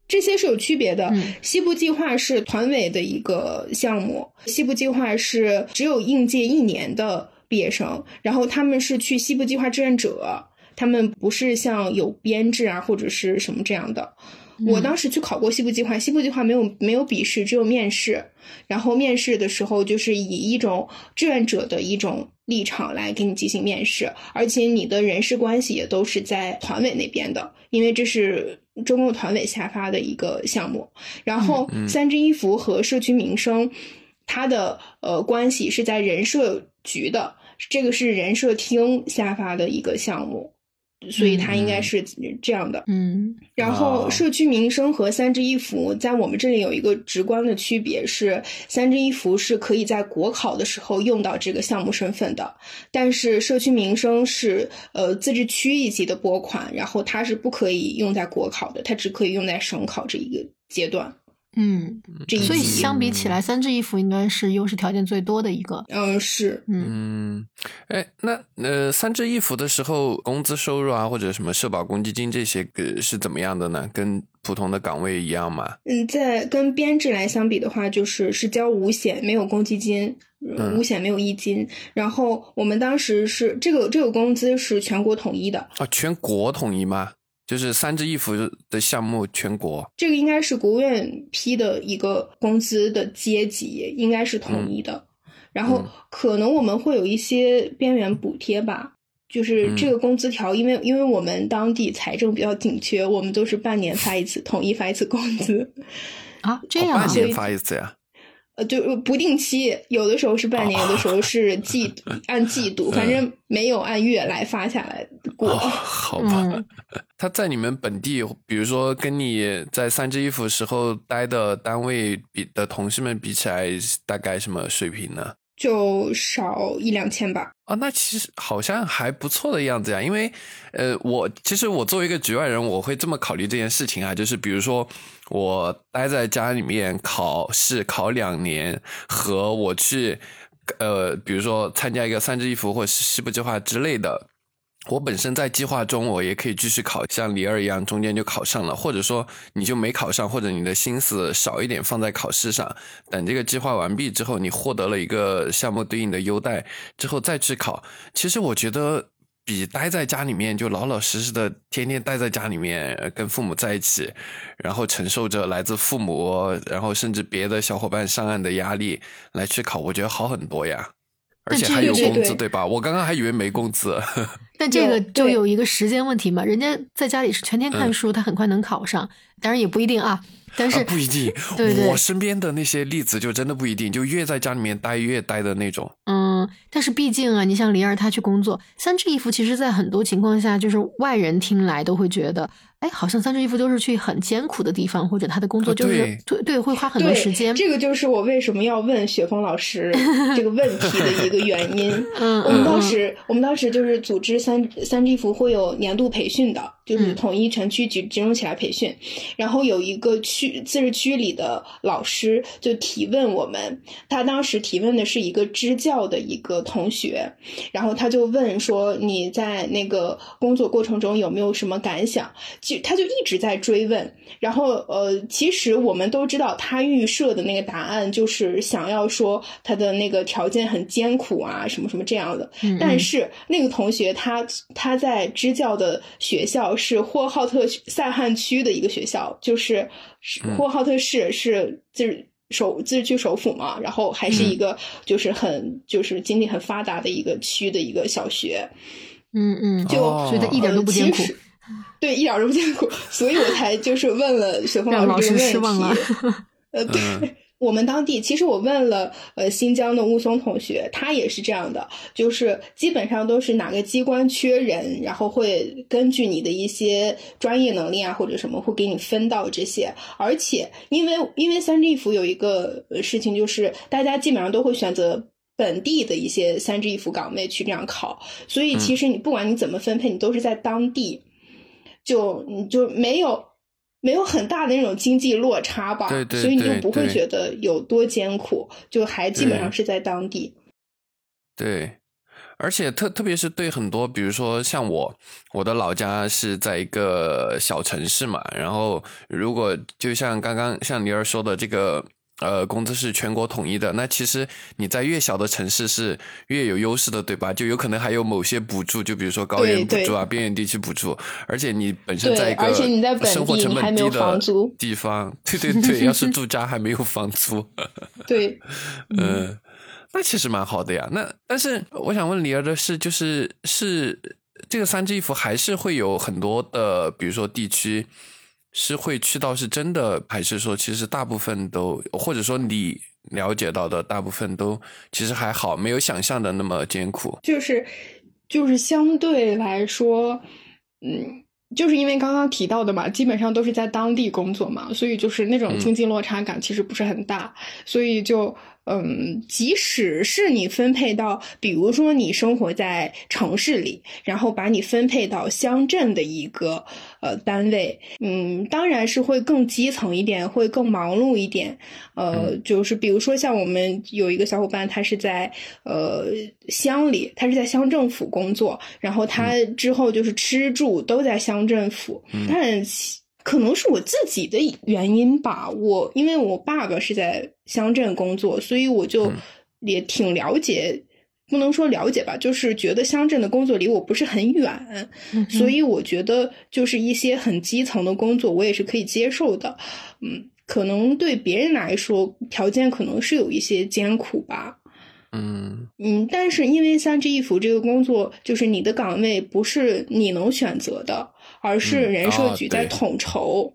这些是有区别的。嗯西部计划是团委的一个项目，西部计划是只有应届一年的毕业生，然后他们是去西部计划志愿者，他们不是像有编制啊或者是什么这样的。我当时去考过西部计划，西部计划没有没有笔试，只有面试。然后面试的时候，就是以一种志愿者的一种立场来给你进行面试，而且你的人事关系也都是在团委那边的，因为这是中共团委下发的一个项目。然后嗯三支一扶和社区民生。它的呃关系是在人社局的，这个是人社厅下发的一个项目。所以它应该是这样的，嗯，然后社区民生和三支一扶在我们这里有一个直观的区别是，三支一扶是可以在国考的时候用到这个项目身份的，但是社区民生是呃自治区一级的拨款，然后它是不可以用在国考的，它只可以用在省考这一个阶段。嗯，所以相比起来，三支一扶应该是优势条件最多的一个。嗯，是，嗯，哎，那呃，三支一扶的时候，工资收入啊，或者什么社保公积金这些个是怎么样的呢？跟普通的岗位一样吗？嗯，在跟编制来相比的话，就是是交五险，没有公积金，五险没有一金。然后我们当时是这个这个工资是全国统一的啊，全国统一吗？就是三支一扶的项目，全国这个应该是国务院批的一个工资的阶级，应该是统一的。然后可能我们会有一些边缘补贴吧，就是这个工资条，因为因为我们当地财政比较紧缺，我们都是半年发一次，统一发一次工资啊，这样半年发一次呀。呃，就不定期，有的时候是半年，有的时候是季按季度，反正没有按月来发下来过。<laughs> 好吧，<laughs> 他在你们本地，比如说跟你在三支衣服时候待的单位比的同事们比起来，大概什么水平呢？就少一两千吧。啊，那其实好像还不错的样子呀。因为，呃，我其实我作为一个局外人，我会这么考虑这件事情啊，就是比如说我待在家里面考试考两年，和我去，呃，比如说参加一个三支一扶或是西部计划之类的。我本身在计划中，我也可以继续考，像李二一样，中间就考上了，或者说你就没考上，或者你的心思少一点放在考试上，等这个计划完毕之后，你获得了一个项目对应的优待之后再去考。其实我觉得比待在家里面就老老实实的天天待在家里面跟父母在一起，然后承受着来自父母，然后甚至别的小伙伴上岸的压力来去考，我觉得好很多呀。而且还有工资，对吧？我刚刚还以为没工资。<laughs> 但这个就有一个时间问题嘛，人家在家里是全天看书，他很快能考上，当然也不一定啊。但是不一定，对对，我身边的那些例子就真的不一定，就越在家里面待越待的那种。嗯，但是毕竟啊，你像李二他去工作，三支一扶，其实在很多情况下，就是外人听来都会觉得。哎，好像三支一扶都是去很艰苦的地方，或者他的工作就是对对，会花很多时间。这个就是我为什么要问雪峰老师 <laughs> 这个问题的一个原因。嗯，我们当时我们当时就是组织三三支一扶会有年度培训的，就是统一全区集集中起来培训。然后有一个区自治区里的老师就提问我们，他当时提问的是一个支教的一个同学，然后他就问说你在那个工作过程中有没有什么感想？他就一直在追问，然后呃，其实我们都知道，他预设的那个答案就是想要说他的那个条件很艰苦啊，什么什么这样的。但是那个同学他他在支教的学校是呼和浩特赛罕区的一个学校，就是呼和浩特市是就是首自治区首府嘛，然后还是一个就是很就是经济很发达的一个区的一个小学。嗯嗯，就所以他一点都不艰苦。<laughs> 对，一点都不艰苦，所以我才就是问了 <laughs> 雪峰老师这个问题。<laughs> 呃，对我们当地，其实我问了呃新疆的乌松同学，他也是这样的，就是基本上都是哪个机关缺人，然后会根据你的一些专业能力啊或者什么，会给你分到这些。而且因为因为三支一扶有一个事情，就是大家基本上都会选择本地的一些三支一扶岗位去这样考，所以其实你不管你怎么分配，你都是在当地。就你就没有没有很大的那种经济落差吧，所以你就不会觉得有多艰苦，就还基本上是在当地。对，而且特特别是对很多，比如说像我，我的老家是在一个小城市嘛，然后如果就像刚刚像尼尔说的这个。呃，工资是全国统一的。那其实你在越小的城市是越有优势的，对吧？就有可能还有某些补助，就比如说高原补助啊、边远地区补助。而且你本身在一个生活成本低的地方，对对对，要是住家还没有房租，<laughs> 对，嗯，那其实蛮好的呀。那但是我想问李儿的是，就是是这个三支一扶还是会有很多的，比如说地区。是会去到是真的，还是说其实大部分都，或者说你了解到的大部分都其实还好，没有想象的那么艰苦。就是就是相对来说，嗯，就是因为刚刚提到的嘛，基本上都是在当地工作嘛，所以就是那种经济落差感其实不是很大，所以就。嗯，即使是你分配到，比如说你生活在城市里，然后把你分配到乡镇的一个呃单位，嗯，当然是会更基层一点，会更忙碌一点。呃，就是比如说像我们有一个小伙伴，他是在呃乡里，他是在乡政府工作，然后他之后就是吃住都在乡政府，但。可能是我自己的原因吧，我因为我爸爸是在乡镇工作，所以我就也挺了解，不能说了解吧，就是觉得乡镇的工作离我不是很远，所以我觉得就是一些很基层的工作，我也是可以接受的。嗯，可能对别人来说，条件可能是有一些艰苦吧。嗯嗯，但是因为三支一扶这个工作，就是你的岗位不是你能选择的。而是人社局在统筹，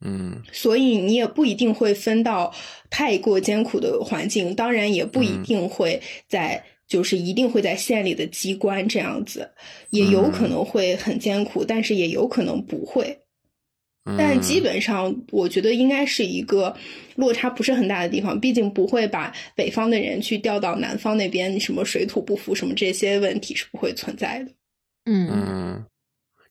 嗯，所以你也不一定会分到太过艰苦的环境，当然也不一定会在，就是一定会在县里的机关这样子，也有可能会很艰苦，但是也有可能不会。但基本上，我觉得应该是一个落差不是很大的地方，毕竟不会把北方的人去调到南方那边，什么水土不服什么这些问题是不会存在的。嗯嗯。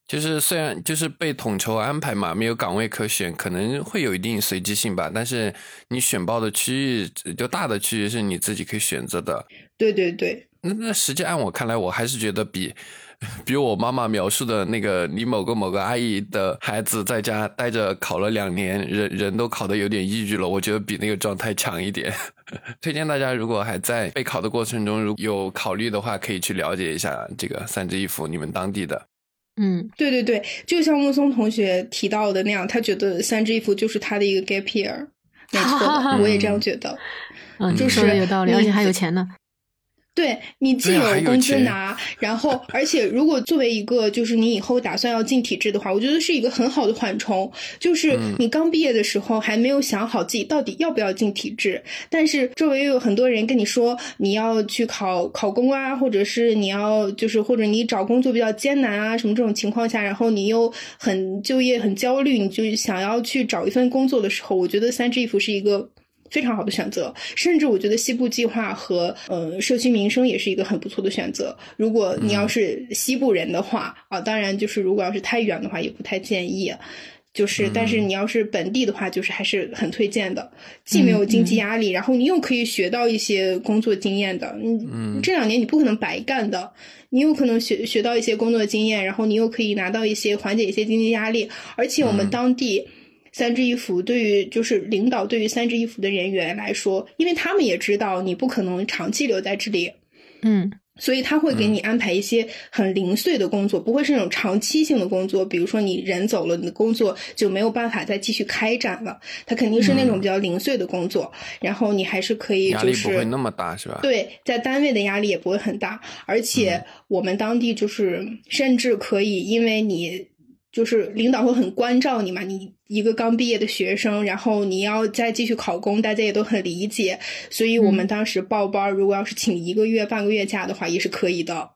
就是虽然就是被统筹安排嘛，没有岗位可选，可能会有一定随机性吧。但是你选报的区域，就大的区域是你自己可以选择的。对对对。那那实际按我看来，我还是觉得比 <laughs> 比我妈妈描述的那个你某个某个阿姨的孩子在家待着考了两年，人人都考得有点抑郁了，我觉得比那个状态强一点。<laughs> 推荐大家如果还在备考的过程中，如有考虑的话，可以去了解一下这个三支一扶你们当地的。嗯，对对对，就像木松同学提到的那样，他觉得三支衣服就是他的一个 gap year，没错，<laughs> 我也这样觉得。嗯，就是有道理，而且还有钱呢。对你既有工资拿，然后而且如果作为一个就是你以后打算要进体制的话，我觉得是一个很好的缓冲。就是你刚毕业的时候还没有想好自己到底要不要进体制，但是周围又有很多人跟你说你要去考考公啊，或者是你要就是或者你找工作比较艰难啊什么这种情况下，然后你又很就业很焦虑，你就想要去找一份工作的时候，我觉得三支一扶是一个。非常好的选择，甚至我觉得西部计划和呃社区民生也是一个很不错的选择。如果你要是西部人的话啊，当然就是如果要是太远的话，也不太建议。就是但是你要是本地的话，就是还是很推荐的。既没有经济压力，然后你又可以学到一些工作经验的。嗯，这两年你不可能白干的，你有可能学学到一些工作经验，然后你又可以拿到一些缓解一些经济压力，而且我们当地。三支一扶对于就是领导对于三支一扶的人员来说，因为他们也知道你不可能长期留在这里，嗯，所以他会给你安排一些很零碎的工作，不会是那种长期性的工作。比如说你人走了，你的工作就没有办法再继续开展了。他肯定是那种比较零碎的工作，然后你还是可以就是压力不会那么大，是吧？对，在单位的压力也不会很大，而且我们当地就是甚至可以，因为你。就是领导会很关照你嘛，你一个刚毕业的学生，然后你要再继续考公，大家也都很理解，所以我们当时报班，如果要是请一个月、半个月假的话，也是可以的。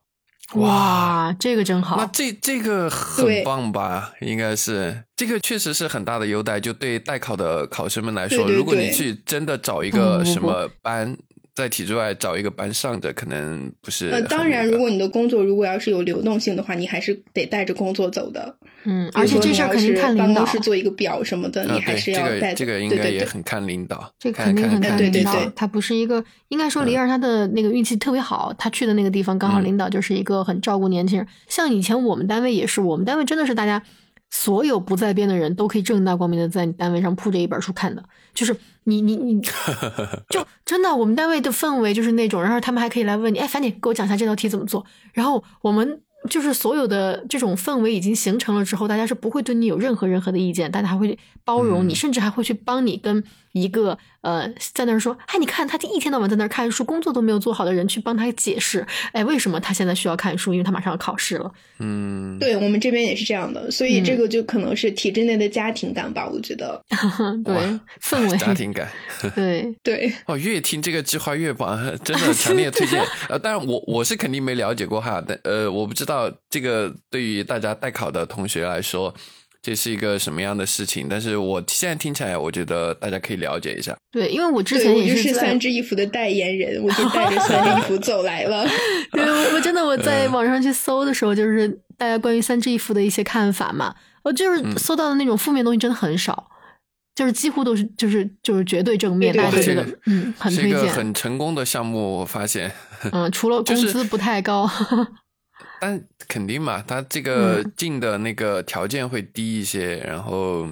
哇，这个真好。那这这个很棒吧？应该是这个确实是很大的优待，就对代考的考生们来说，如果你去真的找一个什么班。在体制外找一个班上的可能不是。呃，当然，如果你的工作如果要是有流动性的话，你还是得带着工作走的。嗯，而且这事儿肯定看领导。是做一个表什么的，你还是要带。这个应该也很看领导。这肯定很看领导。他不是一个，应该说李二他的那个运气特别好，他去的那个地方刚好领导就是一个很照顾年轻人。像以前我们单位也是，我们单位真的是大家所有不在编的人都可以正大光明的在你单位上铺着一本书看的，就是。你你你，<laughs> 就真的，我们单位的氛围就是那种，然后他们还可以来问你，哎，樊姐，给我讲一下这道题怎么做。然后我们就是所有的这种氛围已经形成了之后，大家是不会对你有任何任何的意见，大家还会包容你，甚至还会去帮你跟一个呃，在那儿说，哎，你看他一天到晚在那儿看书，工作都没有做好的人去帮他解释，哎，为什么他现在需要看书？因为他马上要考试了。嗯，对我们这边也是这样的，所以嗯这个就可能是体制内的家庭感吧，我觉得。<laughs> 对哇，氛围，<laughs> 家庭感。对，<laughs> 对，哦，越听这个计划越棒，真的强烈推荐。呃，当然我我是肯定没了解过哈，但呃，我不知道这个对于大家代考的同学来说，这是一个什么样的事情。但是我现在听起来，我觉得大家可以了解一下。对，因为我之前我就是三只衣服的代言人，我就带着三只衣服走来了。<laughs> 对，我我真的我在网上去搜的时候，就是大家关于三只衣服的一些看法嘛，我就是嗯搜到的那种负面东西真的很少，就是几乎都是就是就是绝对正面，大家都觉得嗯很是一个推荐，很成功的项目，我发现。嗯，除了工资不太高，但肯定嘛，他这个嗯。进的那个条件会低一些，然后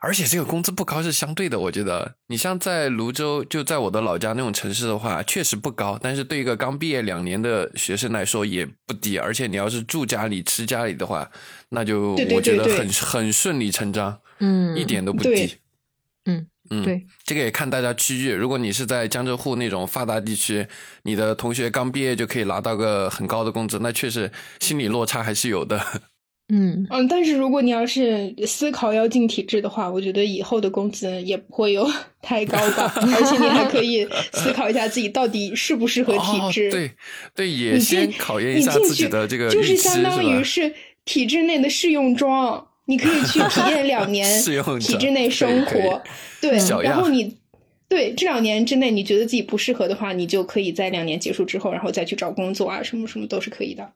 而且这个工资不高是相对的，我觉得。你像在泸州，就在我的老家那种城市的话，确实不高，但是对一个刚毕业两年的学生来说也不低，而且你要是住家里吃家里的话，那就我觉得很很顺理成章，嗯，一点都不低。嗯嗯，对，这个也看大家区域。如果你是在江浙沪那种发达地区，你的同学刚毕业就可以拿到个很高的工资，那确实心理落差还是有的。嗯嗯，但是如果你要是思考要进体制的话，我觉得以后的工资也不会有太高吧，<laughs> 而且你还可以思考一下自己到底适不适合体制。哦、对对，也先考验一下自己的这个就是，相当于？是体制内的试用装，你可以去体验两 <laughs> 年体制内生活，对，然后你。对，这两年之内你觉得自己不适合的话，你就可以在两年结束之后，然后再去找工作啊，什么什么都是可以的。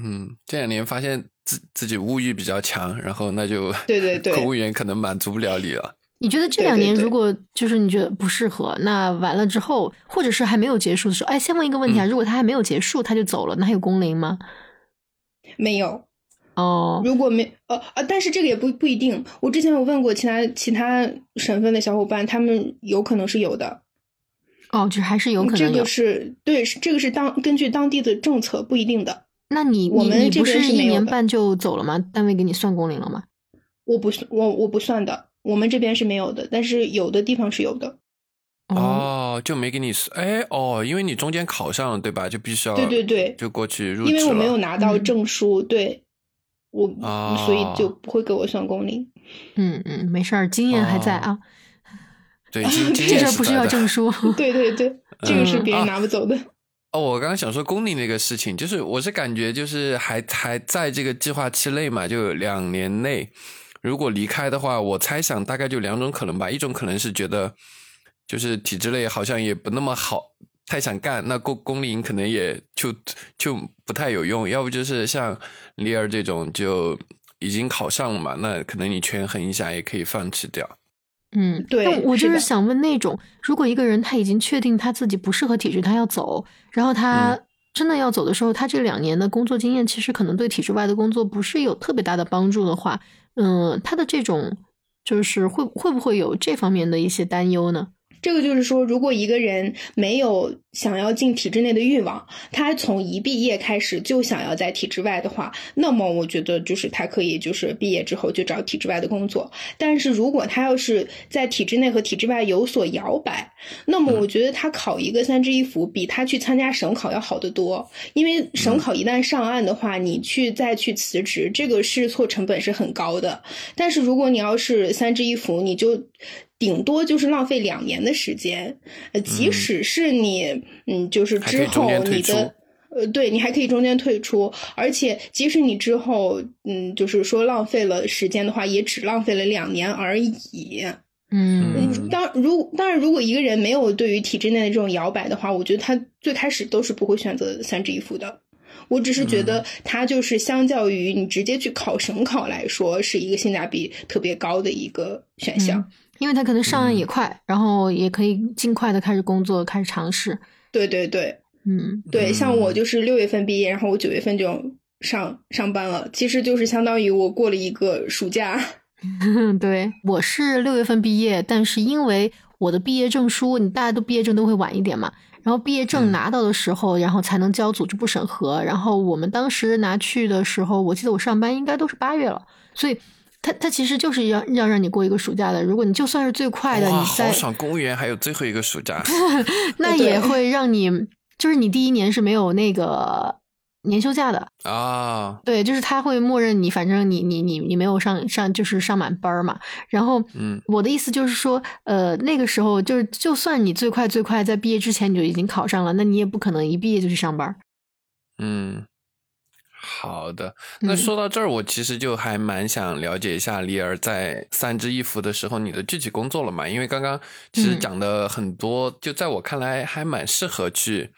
嗯，这两年发现自自己物欲比较强，然后那就对对对 <laughs> 公务员可能满足不了你了。你觉得这两年如果就是你觉得不适合，那完了之后，或者是还没有结束的时候，哎，先问一个问题啊，嗯如果他还没有结束他就走了，那还有工龄吗？没有，哦，如果没呃呃，但是这个也不不一定。我之前有问过其他其他省份的小伙伴，他们有可能是有的。哦，就还是有可能有。这个是对，是这个是当根据当地的政策不一定的。那你我们你你不这边是一没有的年半就走了吗？单位给你算工龄了吗？我不算我我不算的，我们这边是没有的，但是有的地方是有的。哦，就没给你哎哦，因为你中间考上了对吧？就必须要对对对，就过去入职因为我没有拿到嗯证书，对我、哦所以就不会给我算工龄。嗯嗯，没事儿，经验还在啊。<laughs> <laughs> 对，经经这事儿不需要是在的证书。对对对，<laughs> 这个是别啊人拿不走的。哦，我刚刚想说工龄那个事情，就是我是感觉就是还还在这个计划期内嘛，就两年内，如果离开的话，我猜想大概就两种可能吧，一种可能是觉得就是体制内好像也不那么好，太想干，那工工龄可能也就就不太有用，要不就是像李尔这种就已经考上了嘛，那可能你权衡一下也可以放弃掉。嗯，对那我就是想问那种，如果一个人他已经确定他自己不适合体制，他要走，然后他嗯真的要走的时候，他这两年的工作经验其实可能对体制外的工作不是有特别大的帮助的话，嗯，他的这种就是会会不会有这方面的一些担忧呢？这个就是说，如果一个人没有想要进体制内的欲望，他从一毕业开始就想要在体制外的话，那么我觉得就是他可以就是毕业之后就找体制外的工作。但是如果他要是在体制内和体制外有所摇摆，那么我觉得他考一个三支一扶比他去参加省考要好得多。因为省考一旦上岸的话，你去再去辞职，这个试错成本是很高的。但是如果你要是三支一扶，你就顶多就是浪费两年的时间。呃，即使是你，嗯，就是之后你的。呃，对你还可以中间退出，而且即使你之后，嗯，就是说浪费了时间的话，也只浪费了两年而已。嗯嗯当如当然，如果一个人没有对于体制内的这种摇摆的话，我觉得他最开始都是不会选择三支一扶的。我只是觉得他就是相较于你直接去考省考来说，是一个性价比特别高的一个选项。嗯因为他可能上岸也嗯。快，然后也可以尽快的开始工作，开始尝试。对对对嗯。对，像我嗯。就是六月份毕业，然后我九月份就上上班了，其实就是相当于我过了一个暑假。<laughs> 对，我是六月份毕业，但是因为我的毕业证书，你大家都毕业证都会晚一点嘛，然后毕业证嗯。拿到的时候，然后才能交组织部审核，然后我们当时拿去的时候，我记得我上班应该都是八月了，所以他他其实就是要要让你过一个暑假的。如果你就算是最快的，你在好爽！公务员还有最后一个暑假 <laughs> <laughs> 那也会让你，就是你第一年是没有那个年休假的。啊，对，就是他会默认你，反正你你你你没有上上就是上满班嘛。然后，嗯，我的意思就是说，呃，那个时候就是就算你最快最快在毕业之前你就已经考上了，那你也不可能一毕业就去上班。嗯，好的。那嗯说到这儿，我其实就还蛮想了解一下李儿在三支衣服的时候你的具体工作了嘛？因为刚刚其实嗯讲的很多，就在我看来还蛮适合去，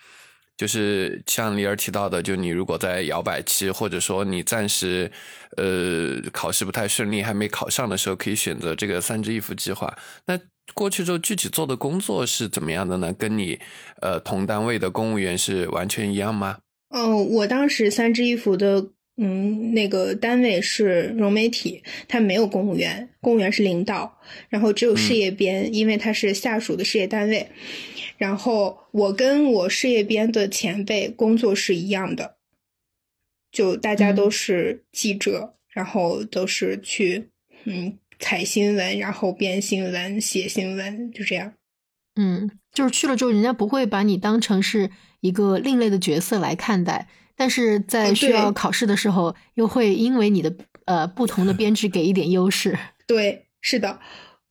就是像李儿提到的，就你如果在摇摆期，或者说你暂时呃考试不太顺利，还没考上的时候，可以选择这个三支衣服计划。那过去之后具体做的工作是怎么样的呢？跟你呃同单位的公务员是完全一样吗？嗯，我当时三支衣服的嗯那个单位是融媒体，它没有公务员，公务员是领导，然后只有事业编，因为它是下属的事业单位。然后我跟我事业编的前辈工作是一样的，就大家都是记者，然后都是去嗯采新闻，然后编新闻、写新闻，就这样。嗯，就是去了之后，人家不会把你当成是一个另类的角色来看待，但是在嗯需要考试的时候，又会因为你的呃不同的编制给一点优势。<laughs> 对，是的，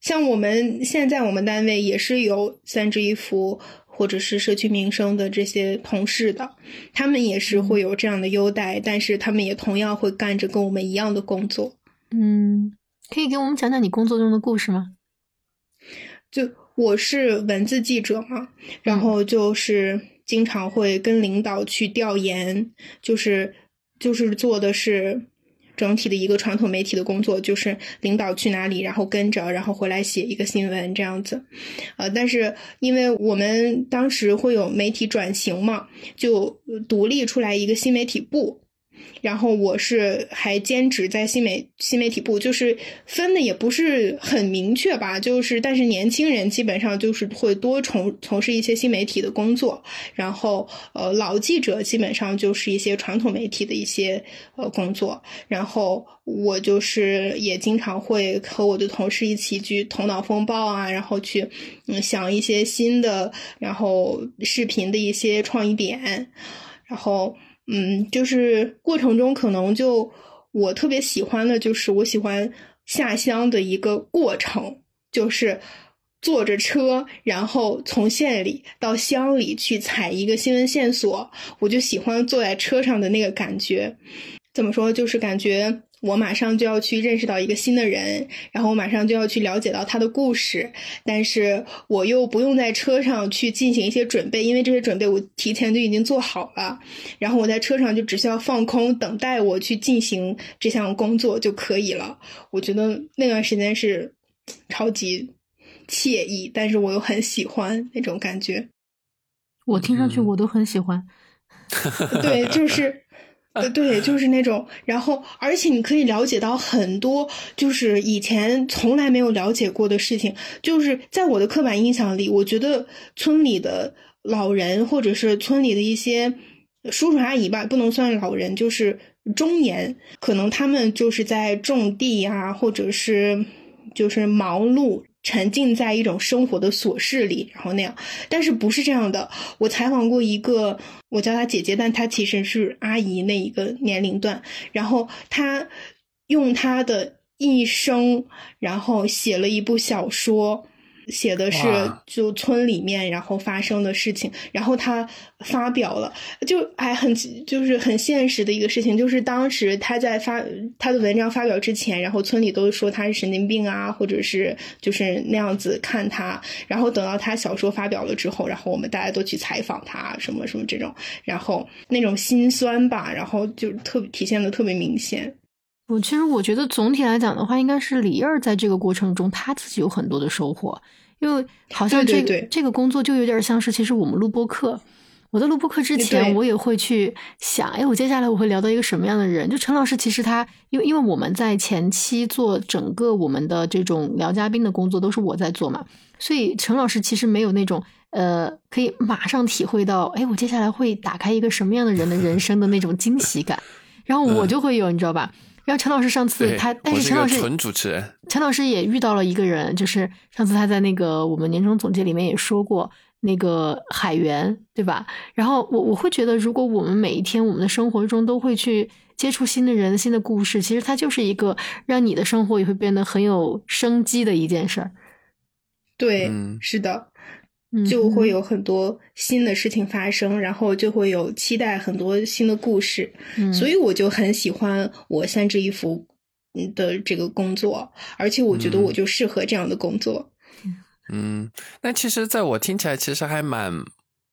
像我们现在我们单位也是有三支一扶或者是社区民生的这些同事的，他们也是会有这样的优待，但是他们也同样会干着跟我们一样的工作。嗯，可以给我们讲讲你工作中的故事吗？就我是文字记者嘛，然后就是经常会跟领导去调研，就是就是做的是整体的一个传统媒体的工作，就是领导去哪里，然后跟着，然后回来写一个新闻这样子。呃，但是因为我们当时会有媒体转型嘛，就独立出来一个新媒体部。然后我是还兼职在新媒新媒体部，就是分的也不是很明确吧，就是但是年轻人基本上就是会多从从事一些新媒体的工作，然后呃老记者基本上就是一些传统媒体的一些呃工作，然后我就是也经常会和我的同事一起去头脑风暴啊，然后去嗯想一些新的，然后视频的一些创意点，然后。嗯，就是过程中可能就我特别喜欢的就是我喜欢下乡的一个过程，就是坐着车，然后从县里到乡里去采一个新闻线索，我就喜欢坐在车上的那个感觉。怎么说？就是感觉我马上就要去认识到一个新的人，然后我马上就要去了解到他的故事，但是我又不用在车上去进行一些准备，因为这些准备我提前就已经做好了。然后我在车上就只需要放空，等待我去进行这项工作就可以了。我觉得那段时间是超级惬意，但是我又很喜欢那种感觉。我听上去嗯我都很喜欢。<laughs> 对，就是。<laughs> 呃，对，就是那种，然后，而且你可以了解到很多，就是以前从来没有了解过的事情。就是在我的刻板印象里，我觉得村里的老人或者是村里的一些叔叔阿姨吧，不能算老人，就是中年，可能他们就是在种地呀、或者是就是忙碌。沉浸在一种生活的琐事里，然后那样，但是不是这样的。我采访过一个，我叫她姐姐，但她其实是阿姨那一个年龄段。然后她用她的一生，然后写了一部小说，写的是就村里面然后发生的事情，然后他发表了，就还很就是很现实的一个事情，就是当时他在发他的文章发表之前，然后村里都说他是神经病啊，或者是就是那样子看他，然后等到他小说发表了之后，然后我们大家都去采访他，什么什么这种，然后那种心酸吧，然后就特别体现的特别明显。我其实我觉得总体来讲的话，应该是李二在这个过程中他自己有很多的收获，因为好像这对对对这个工作就有点像是其实我们录播课。我在录播课之前，我也会去想，哎，我接下来我会聊到一个什么样的人？就陈老师，其实他因为因为我们在前期做整个我们的这种聊嘉宾的工作都是我在做嘛，所以陈老师其实没有那种呃可以马上体会到，哎，我接下来会打开一个什么样的人的人生的那种惊喜感。然后我就会有，你知道吧？然后陈老师上次他，但是陈老师纯主持人，陈老师也遇到了一个人，就是上次他在那个我们年终总结里面也说过，那个海源，对吧？然后我我会觉得，如果我们每一天我们的生活中都会去接触新的人、新的故事，其实它就是一个让你的生活也会变得很有生机的一件事儿。对，嗯是的，嗯就会有很多新的事情发生，然后就会有期待很多新的故事，嗯所以我就很喜欢我三支衣服嗯的这个工作，而且我觉得嗯。我就适合这样的工作。<laughs> 嗯，那其实在我听起来，其实还蛮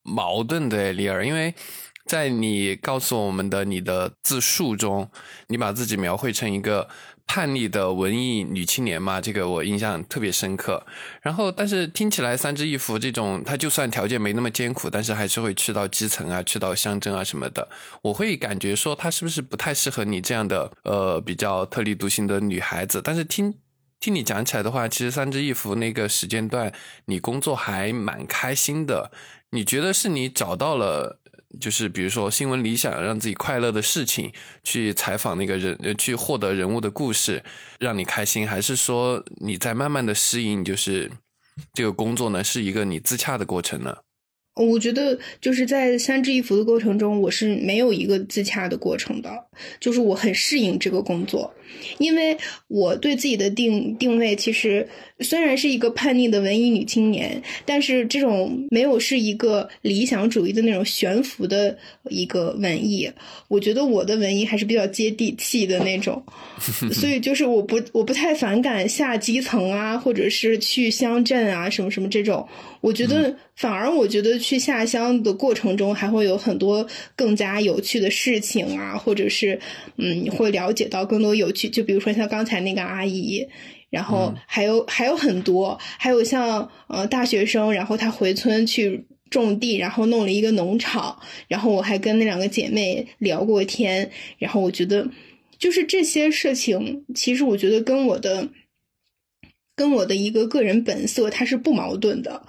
矛盾的，李尔，因为在你告诉我们的你的自述中，你把自己描绘成一个叛逆的文艺女青年嘛，这个我印象特别深刻。然后，但是听起来三支一扶这种，他就算条件没那么艰苦，但是还是会去到基层啊，去到乡镇啊什么的。我会感觉说，他是不是不太适合你这样的呃比较特立独行的女孩子？但是听。听你讲起来的话，其实三只一扶那个时间段，你工作还蛮开心的。你觉得是你找到了，就是比如说新闻理想，让自己快乐的事情，去采访那个人，去获得人物的故事，让你开心，还是说你在慢慢的适应，就是这个工作呢，是一个你自洽的过程呢？我觉得就是在三支一扶的过程中，我是没有一个自洽的过程的，就是我很适应这个工作，因为我对自己的定定位其实虽然是一个叛逆的文艺女青年，但是这种没有是一个理想主义的那种悬浮的一个文艺，我觉得我的文艺还是比较接地气的那种，<laughs> 所以就是我不我不太反感下基层啊，或者是去乡镇啊什么什么这种，我觉得反而我觉得去下乡的过程中还会有很多更加有趣的事情啊，或者是嗯会了解到更多有趣，就比如说像刚才那个阿姨。然后还有、还有很多，还有像呃大学生，然后他回村去种地，然后弄了一个农场，然后我还跟那两个姐妹聊过天，然后我觉得就是这些事情，其实我觉得跟我的跟我的一个个人本色它是不矛盾的，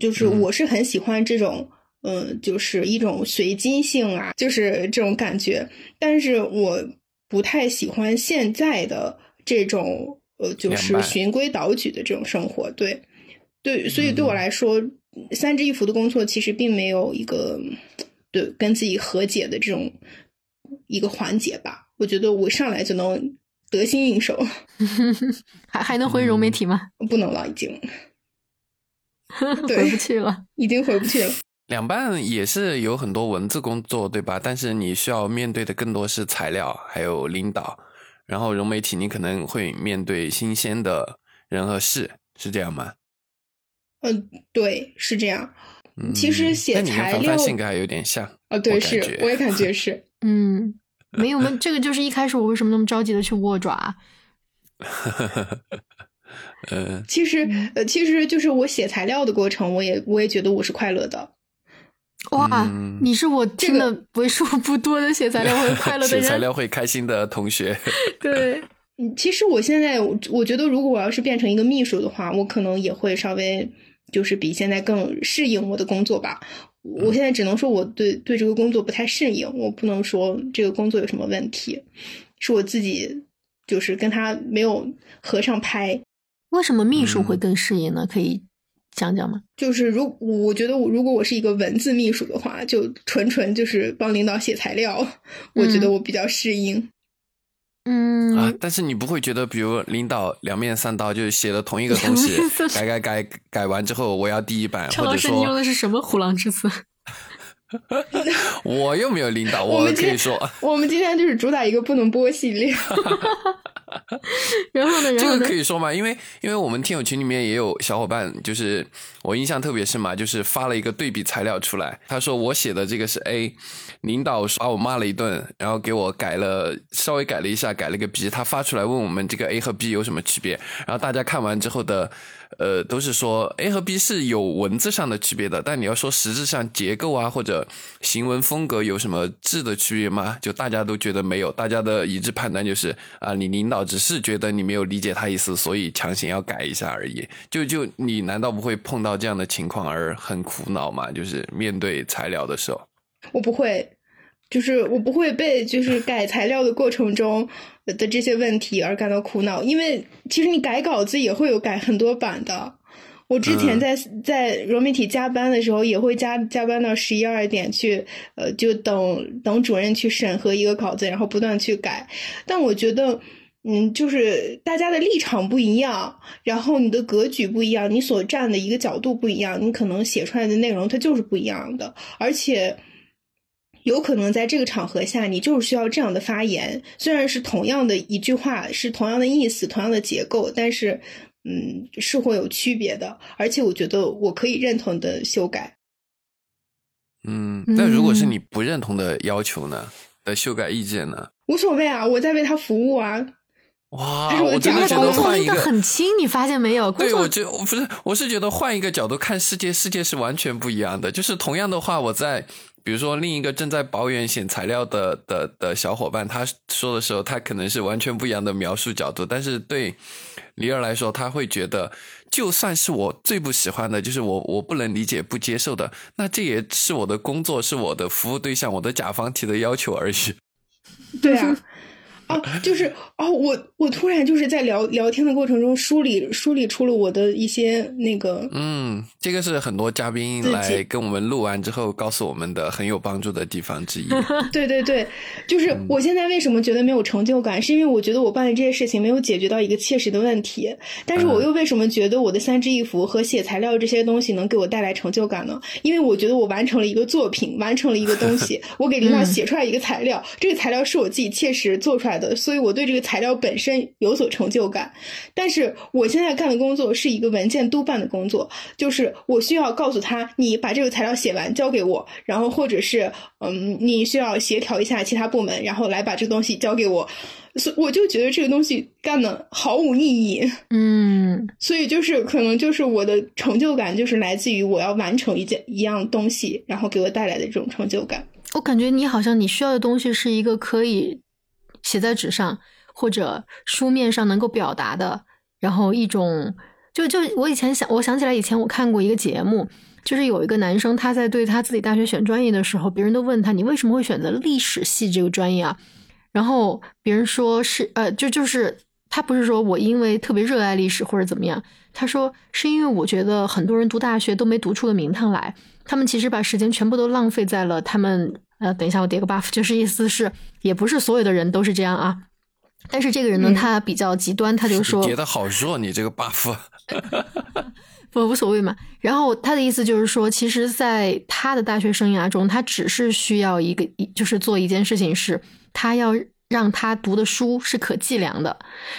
就是嗯我是很喜欢这种。嗯，就是一种随机性啊，就是这种感觉。但是我不太喜欢现在的这种呃，就是循规蹈矩的这种生活。对，对，所以对我嗯来说，三支一扶的工作其实并没有一个对跟自己和解的这种一个环节吧。我觉得我上来就能得心应手，<laughs> 还还能回融媒体吗？不能了，已经 <laughs> 对回不去了。已经回不去了。两半也是有很多文字工作，对吧？但是你需要面对的更多是材料，还有领导。然后融媒体，你可能会面对新鲜的人和事，是这样吗？嗯，对，是这样。嗯，其实写那你跟材料凡凡性格还有点像啊，对，我是，我也感觉是。<laughs> 嗯，没有，我们这个就是一开始我为什么那么着急的去握爪？呃，<laughs> 其实，呃，其实就是我写材料的过程，我也我也觉得我是快乐的。哇，嗯你是我这真的为数不多的写材料会快乐的 <laughs> 写材。料会开心的同学，<laughs> 对，嗯，其实我现在我我觉得，如果我要是变成一个秘书的话，我可能也会稍微就是比现在更适应我的工作吧。我现在只能说我对对这个工作不太适应，我不能说这个工作有什么问题，是我自己就是跟他没有合上拍。为什么秘书会嗯更适应呢？可以讲讲吗？就是如我觉得我如果我是一个文字秘书的话，就纯纯就是帮领导写材料，我觉得我比较适应。嗯，啊，但是你不会觉得，比如领导两面三刀，就是写了同一个东西改改改改完之后，我要第一版，或者陈老师，你用的是什么虎狼之词？<laughs> 我又没有领导，我们可以说我们今天就是主打一个不能播系列。<laughs> <laughs> 然后呢？这个可？以说吗，因为因为我们听友群里面也有小伙伴，就是我印象特别深嘛，就是发了一个对比材料出来，他说我写的这个是 A，领导把我骂了一顿，然后给我改了稍微改了一下，改了个 B，他发出来问我们这个 A 和 B 有什么区别，然后大家看完之后的呃都是说 A 和 B 是有文字上的区别的，但你要说实质上结构啊或者行文风格有什么质的区别吗？就大家都觉得没有，大家的一致判断就是啊，你领导只是觉得你没有理解他意思，所以强行要改一下而已。就就你难道不会碰到这样的情况而很苦恼吗？就是面对材料的时候，我不会，就是我不会被就是改材料的过程中的这些问题而感到苦恼，因为其实你改稿子也会有改很多版的。我之前在在融媒体加班的时候，也会加加班到十一二点去，呃，就等等主任去审核一个稿子，然后不断去改。但我觉得，嗯，就是大家的立场不一样，然后你的格局不一样，你所站的一个角度不一样，你可能写出来的内容它就是不一样的，而且。有可能在这个场合下，你就是需要这样的发言。虽然是同样的一句话，是同样的意思、同样的结构，但是，嗯，是会有区别的。而且，我觉得我可以认同的修改。嗯，那如果是你不认同的要求呢？的修改意见呢？无所谓啊，我在为他服务啊。哇，<laughs> 我真的觉得换一个很轻，你发现没有？对，我觉不是，我是觉得换一个角度看世界，世界是完全不一样的。就是同样的话，我在。比如说，另一个正在保远写材料的的的小伙伴，他说的时候，他可能是完全不一样的描述角度。但是对李儿来说，他会觉得，就算是我最不喜欢的，就是我我不能理解、不接受的，那这也是我的工作，是我的服务对象，我的甲方提的要求而已。<laughs> 对啊。哦，就是哦，我我突然就是在聊聊天的过程中梳理梳理出了我的一些那个，嗯，这个是很多嘉宾来跟我们录完之后告诉我们的很有帮助的地方之一。<laughs> 对对对，就是我现在为什么觉得没有成就感，是因为我觉得我办的这些事情没有解决到一个切实的问题。但是我又为什么觉得我的三支一扶和写材料这些东西能给我带来成就感呢？因为我觉得我完成了一个作品，完成了一个东西，<laughs> 我给领导写出来一个材料，这个材料是我自己切实做出来的。所以我对这个材料本身有所成就感，但是我现在干的工作是一个文件督办的工作，就是我需要告诉他，你把这个材料写完交给我，然后或者是嗯，你需要协调一下其他部门，然后来把这个东西交给我，所我就觉得这个东西干的毫无意义，<laughs> 嗯，所以就是可能就是我的成就感就是来自于我要完成一件一样东西，然后给我带来的这种成就感。我感觉你好像你需要的东西是一个可以。写在纸上或者书面上能够表达的，然后一种就就我以前想，我想起来以前我看过一个节目，就是有一个男生他在对他自己大学选专业的时候，别人都问他你为什么会选择历史系这个专业啊？然后别人说是呃，就就是他不是说我因为特别热爱历史或者怎么样，他说是因为我觉得很多人读大学都没读出个名堂来，他们其实把时间全部都浪费在了他们。呃，等一下，我叠个 buff，就是意思是，也不是所有的人都是这样啊。但是这个人呢，他比较极端，他就说叠的好弱，你这个 buff，<laughs> 不无所谓嘛。然后他的意思就是说，其实，在他的大学生涯中，他只是需要一个，就是做一件事情，是他要。让他读的书是可计量的，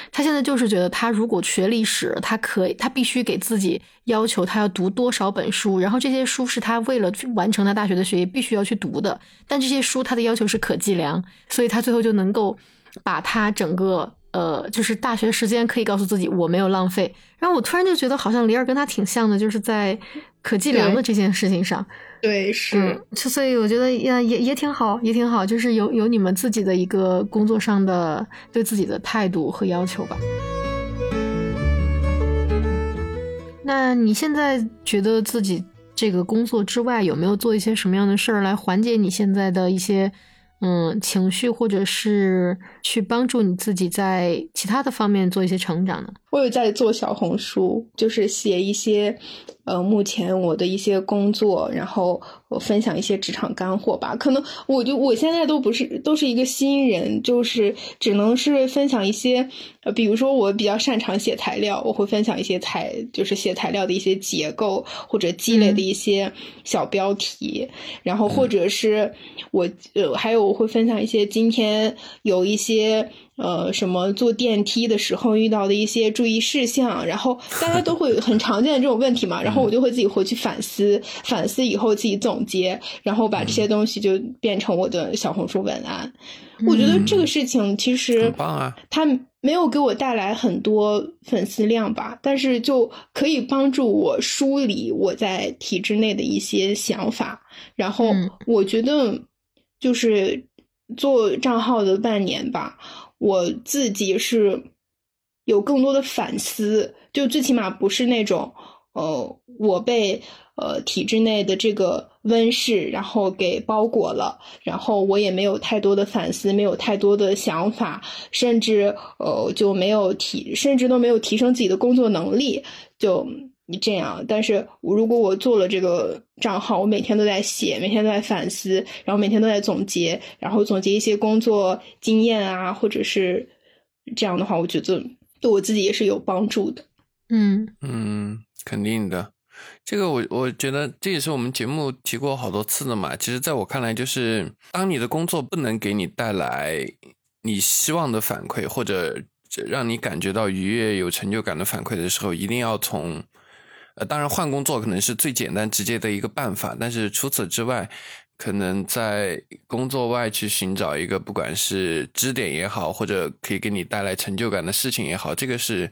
他现在就是觉得，他如果学历史，他可以，他必须给自己要求，他要读多少本书，然后这些书是他为了去完成他大学的学业必须要去读的，但这些书他的要求是可计量，所以他最后就能够把他整个呃，就是大学时间可以告诉自己我没有浪费。然后我突然就觉得，好像李尔跟他挺像的，就是在可计量的这件事情上。对，是，所以我觉得也也也挺好，也挺好，就是有有你们自己的一个工作上的对自己的态度和要求吧。那你现在觉得自己这个工作之外，有没有做一些什么样的事儿来缓解你现在的一些嗯情绪，或者是去帮助你自己在其他的方面做一些成长呢？我有在做小红书，就是写一些。呃，目前我的一些工作，然后我分享一些职场干货吧。可能我就我现在都不是都是一个新人，就是只能是分享一些，呃，比如说我比较擅长写材料，我会分享一些材，就是写材料的一些结构或者积累的一些小标题，然后或者是我呃还有我会分享一些今天有一些。呃，什么坐电梯的时候遇到的一些注意事项，然后大家都会很常见的这种问题嘛，<laughs> 然后我就会自己回去反思，反思以后自己总结，然后把这些东西就变成我的小红书文案。我觉得这个事情其实很棒啊，它没有给我带来很多粉丝量吧，但是就可以帮助我梳理我在体制内的一些想法，然后我觉得就是做账号的半年吧。我自己是有更多的反思，就最起码不是那种，呃，我被呃体制内的这个温室，然后给包裹了，然后我也没有太多的反思，没有太多的想法，甚至呃就没有提，甚至都没有提升自己的工作能力，就这样。但是我如果我做了这个账号，我每天都在写，每天都在反思，然后每天都在总结，然后总结一些工作经验啊，或者是这样的话，我觉得对我自己也是有帮助的。嗯嗯，肯定的。这个我我觉得这也是我们节目提过好多次的嘛。其实，在我看来，就是当你的工作不能给你带来你希望的反馈，或者让你感觉到愉悦、有成就感的反馈的时候，一定要从呃，当然换工作可能是最简单直接的一个办法。但是除此之外，可能在工作外去寻找一个不管是支点也好，或者可以给你带来成就感的事情也好，这个是。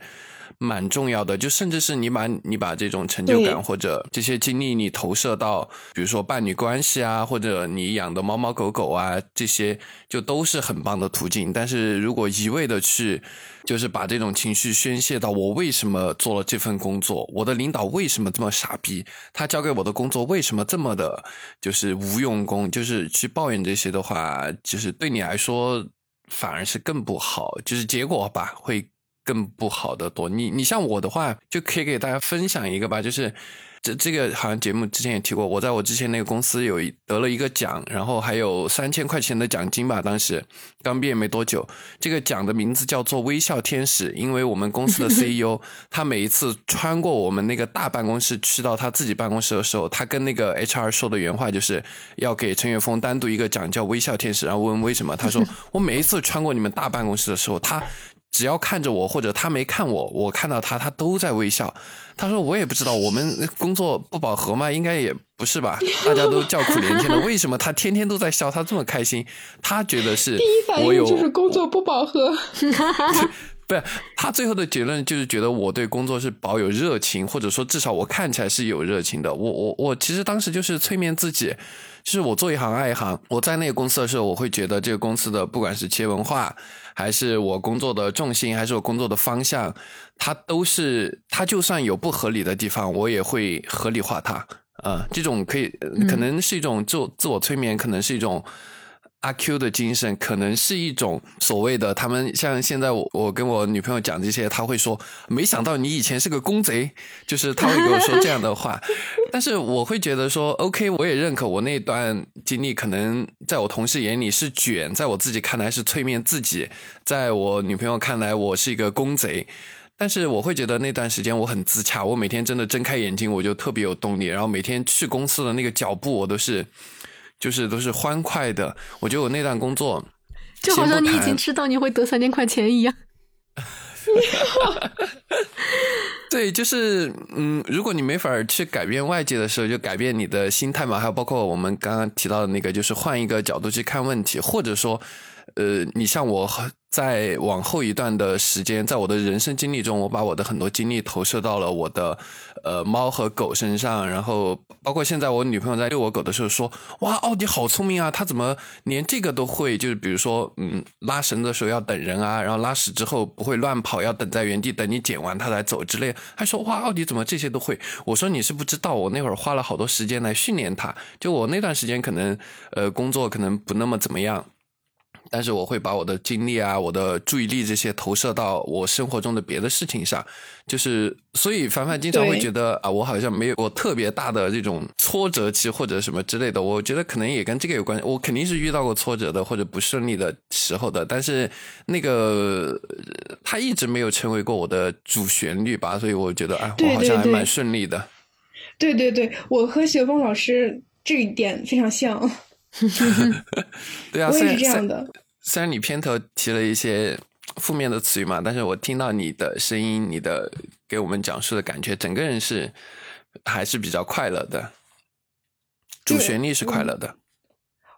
蛮重要的，就甚至是你把你把这种成就感或者这些经历，你投射到比如说伴侣关系啊，或者你养的猫猫狗狗啊，这些就都是很棒的途径。但是如果一味的去，就是把这种情绪宣泄到我为什么做了这份工作，我的领导为什么这么傻逼，他交给我的工作为什么这么的，就是无用功，就是去抱怨这些的话，就是对你来说反而是更不好，就是结果吧会。更不好的多，你你像我的话，就可以给大家分享一个吧，就是这这个好像节目之前也提过，我在我之前那个公司有得了一个奖，然后还有三千块钱的奖金吧，当时刚毕业没多久，这个奖的名字叫做微笑天使，因为我们公司的 <laughs> CEO 他每一次穿过我们那个大办公室去到他自己办公室的时候，他跟那个 HR 说的原话就是要给陈远峰单独一个奖叫微笑天使，然后问为什么，他说 <laughs> 我每一次穿过你们大办公室的时候，他。只要看着我，或者他没看我，我看到他，他都在微笑。他说：“我也不知道，我们工作不饱和吗？应该也不是吧？大家都叫苦连天的，为什么他天天都在笑？他这么开心，他觉得是第一反应就是工作不饱和。<laughs> 不是他最后的结论就是觉得我对工作是保有热情，或者说至少我看起来是有热情的。我我我其实当时就是催眠自己，就是我做一行爱一行。我在那个公司的时候，我会觉得这个公司的不管是企业文化。”还是我工作的重心，还是我工作的方向，它都是它就算有不合理的地方，我也会合理化它。啊，这种可以可能是一种自自我催眠，可能是一种。阿 Q 的精神可能是一种所谓的，他们像现在我我跟我女朋友讲这些，他会说没想到你以前是个公贼，就是他会跟我说这样的话。但是我会觉得说，OK，我也认可我那段经历，可能在我同事眼里是卷，在我自己看来是催眠自己，在我女朋友看来我是一个公贼。但是我会觉得那段时间我很自洽，我每天真的睁开眼睛我就特别有动力，然后每天去公司的那个脚步我都是。就是都是欢快的，我觉得我那段工作，就好像你已经知道你会得三千块钱一样。<laughs> 对，就是嗯，如果你没法去改变外界的时候，就改变你的心态嘛。还有包括我们刚刚提到的那个，就是换一个角度去看问题，或者说，呃，你像我。在往后一段的时间，在我的人生经历中，我把我的很多精力投射到了我的呃猫和狗身上，然后包括现在我女朋友在遛我狗的时候说：“哇，奥迪好聪明啊，它怎么连这个都会？就是比如说，嗯，拉绳的时候要等人啊，然后拉屎之后不会乱跑，要等在原地等你捡完它才走之类。”还说：“哇，奥迪怎么这些都会？”我说：“你是不知道，我那会儿花了好多时间来训练它。就我那段时间可能呃工作可能不那么怎么样。”但是我会把我的精力啊，我的注意力这些投射到我生活中的别的事情上，就是所以凡凡经常会觉得啊，我好像没有我特别大的这种挫折期或者什么之类的。我觉得可能也跟这个有关系。我肯定是遇到过挫折的或者不顺利的时候的，但是那个他一直没有成为过我的主旋律吧。所以我觉得啊，我好像还蛮顺利的。对对对，我和雪峰老师这一点非常像。<laughs> 对啊，我也是这样的。虽然你片头提了一些负面的词语嘛，但是我听到你的声音，你的给我们讲述的感觉，整个人是还是比较快乐的，主旋律是快乐的。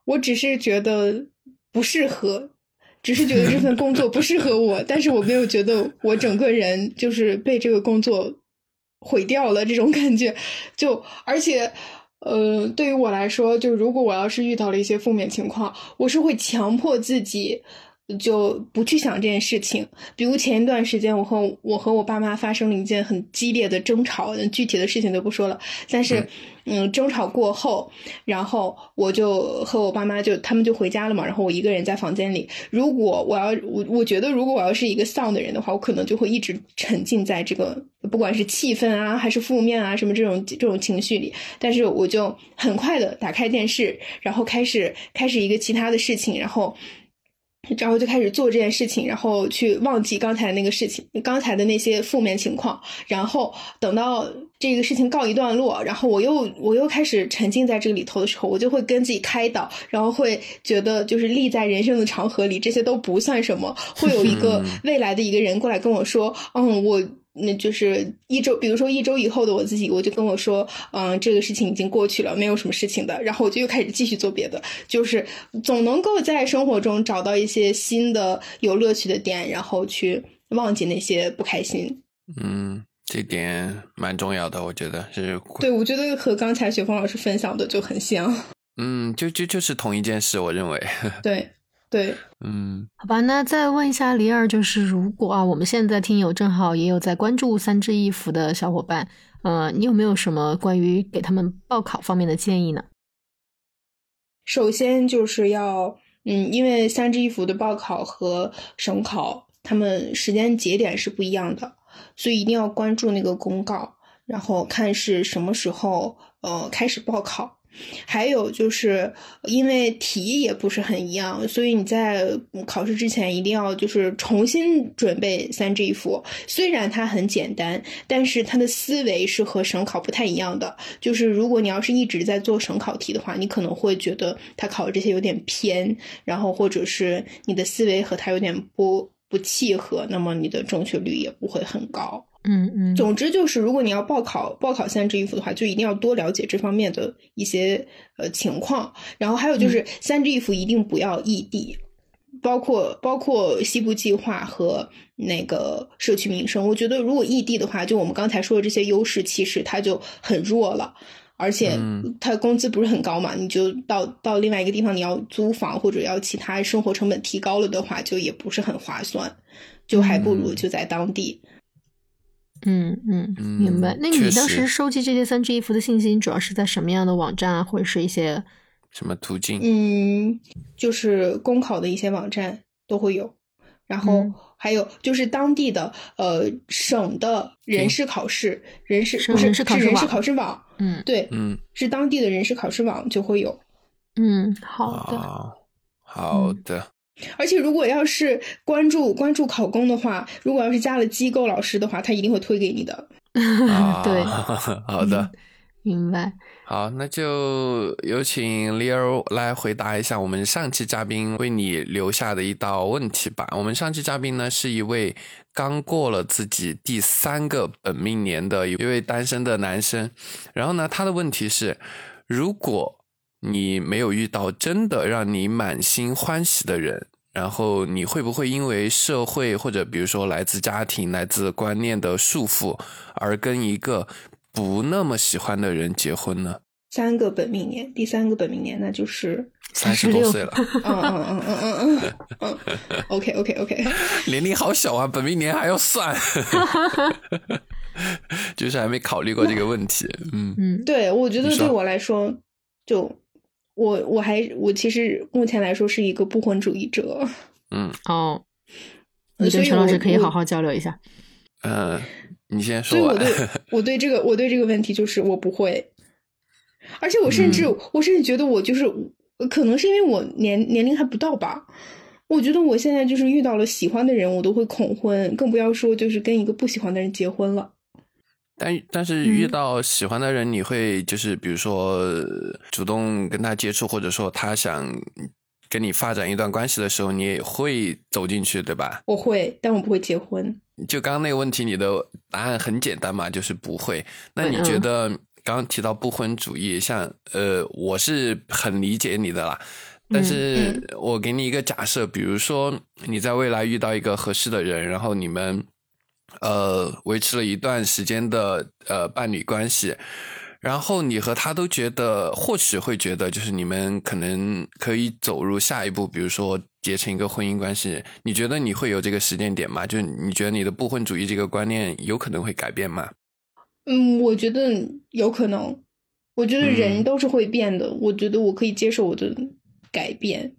我只是觉得不适合，只是觉得这份工作不适合我，<laughs> 但是我没有觉得我整个人就是被这个工作毁掉了这种感觉。就而且。呃，对于我来说，就如果我要是遇到了一些负面情况，我是会强迫自己就不去想这件事情。比如前一段时间，我和我和我爸妈发生了一件很激烈的争吵，具体的事情就不说了。但是，嗯，争吵过后，然后我就和我爸妈就他们就回家了嘛，然后我一个人在房间里。如果我要我我觉得，如果我要是一个丧的人的话，我可能就会一直沉浸在这个不管是气氛啊，还是负面啊，什么这种这种情绪里。但是我就很快的打开电视，然后开始开始一个其他的事情，然后。然后就开始做这件事情，然后去忘记刚才那个事情，刚才的那些负面情况。然后等到这个事情告一段落，然后我又我又开始沉浸在这个里头的时候，我就会跟自己开导，然后会觉得就是立在人生的长河里，这些都不算什么。会有一个未来的一个人过来跟我说：“嗯，我。”那就是一周，比如说一周以后的我自己，我就跟我说，嗯，这个事情已经过去了，没有什么事情的。然后我就又开始继续做别的，就是总能够在生活中找到一些新的有乐趣的点，然后去忘记那些不开心。嗯，这点蛮重要的，我觉得是。对，我觉得和刚才雪峰老师分享的就很像。嗯，就就就是同一件事，我认为。<laughs> 对。对，嗯，好吧，那再问一下李二，就是如果啊，我们现在听友正好也有在关注三只一服的小伙伴，呃，你有没有什么关于给他们报考方面的建议呢？首先就是要，嗯，因为三只一服的报考和省考，他们时间节点是不一样的，所以一定要关注那个公告，然后看是什么时候，呃，开始报考。还有就是，因为题也不是很一样，所以你在考试之前一定要就是重新准备三 G 符。虽然它很简单，但是它的思维是和省考不太一样的。就是如果你要是一直在做省考题的话，你可能会觉得它考的这些有点偏，然后或者是你的思维和它有点不不契合，那么你的正确率也不会很高。嗯嗯，总之就是，如果你要报考报考三支衣服的话，就一定要多了解这方面的一些呃情况。然后还有就是，三支衣服一定不要异地，包括包括西部计划和那个社区民生。我觉得如果异地的话，就我们刚才说的这些优势，其实它就很弱了，而且它工资不是很高嘛，你就到到另外一个地方，你要租房或者要其他生活成本提高了的话，就也不是很划算，就还不如就在当地。嗯嗯嗯，明白。那你当时收集这些三 G 衣服的信息，主要是在什么样的网站啊，或者是一些什么途径？嗯，就是公考的一些网站都会有，然后还有就是当地的呃省的人事考试，人事不是是人事考试网，嗯，对，嗯，是当地的人事考试网就会有。嗯，好的，好的。而且，如果要是关注关注考公的话，如果要是加了机构老师的话，他一定会推给你的。<laughs> 对，<laughs> 好的，明白。好，那就有请 Leo 来回答一下我们上期嘉宾为你留下的一道问题吧。我们上期嘉宾呢是一位刚过了自己第三个本命年的一位单身的男生，然后呢，他的问题是，如果。你没有遇到真的让你满心欢喜的人，然后你会不会因为社会或者比如说来自家庭、来自观念的束缚，而跟一个不那么喜欢的人结婚呢？三个本命年，第三个本命年那就是 <laughs> 三十多岁了。嗯嗯嗯嗯嗯嗯嗯。OK OK OK。<laughs> 年龄好小啊，本命年还要算，<laughs> 就是还没考虑过这个问题。嗯嗯，对，我觉得对我来说就。我我还我其实目前来说是一个不婚主义者，嗯哦，你跟陈老师可以好好交流一下。呃，你先说。所以我对 <laughs> 我对这个我对这个问题就是我不会，而且我甚至我甚至觉得我就是可能是因为我年年龄还不到吧，我觉得我现在就是遇到了喜欢的人我都会恐婚，更不要说就是跟一个不喜欢的人结婚了。但但是遇到喜欢的人，你会就是比如说主动跟他接触，或者说他想跟你发展一段关系的时候，你也会走进去，对吧？我会，但我不会结婚。就刚刚那个问题，你的答案很简单嘛，就是不会。那你觉得刚刚提到不婚主义，像呃，我是很理解你的啦。但是我给你一个假设，比如说你在未来遇到一个合适的人，然后你们。呃，维持了一段时间的呃伴侣关系，然后你和他都觉得，或许会觉得，就是你们可能可以走入下一步，比如说结成一个婚姻关系。你觉得你会有这个时间点吗？就是你觉得你的不婚主义这个观念有可能会改变吗？嗯，我觉得有可能。我觉得人都是会变的，我觉得我可以接受我的改变。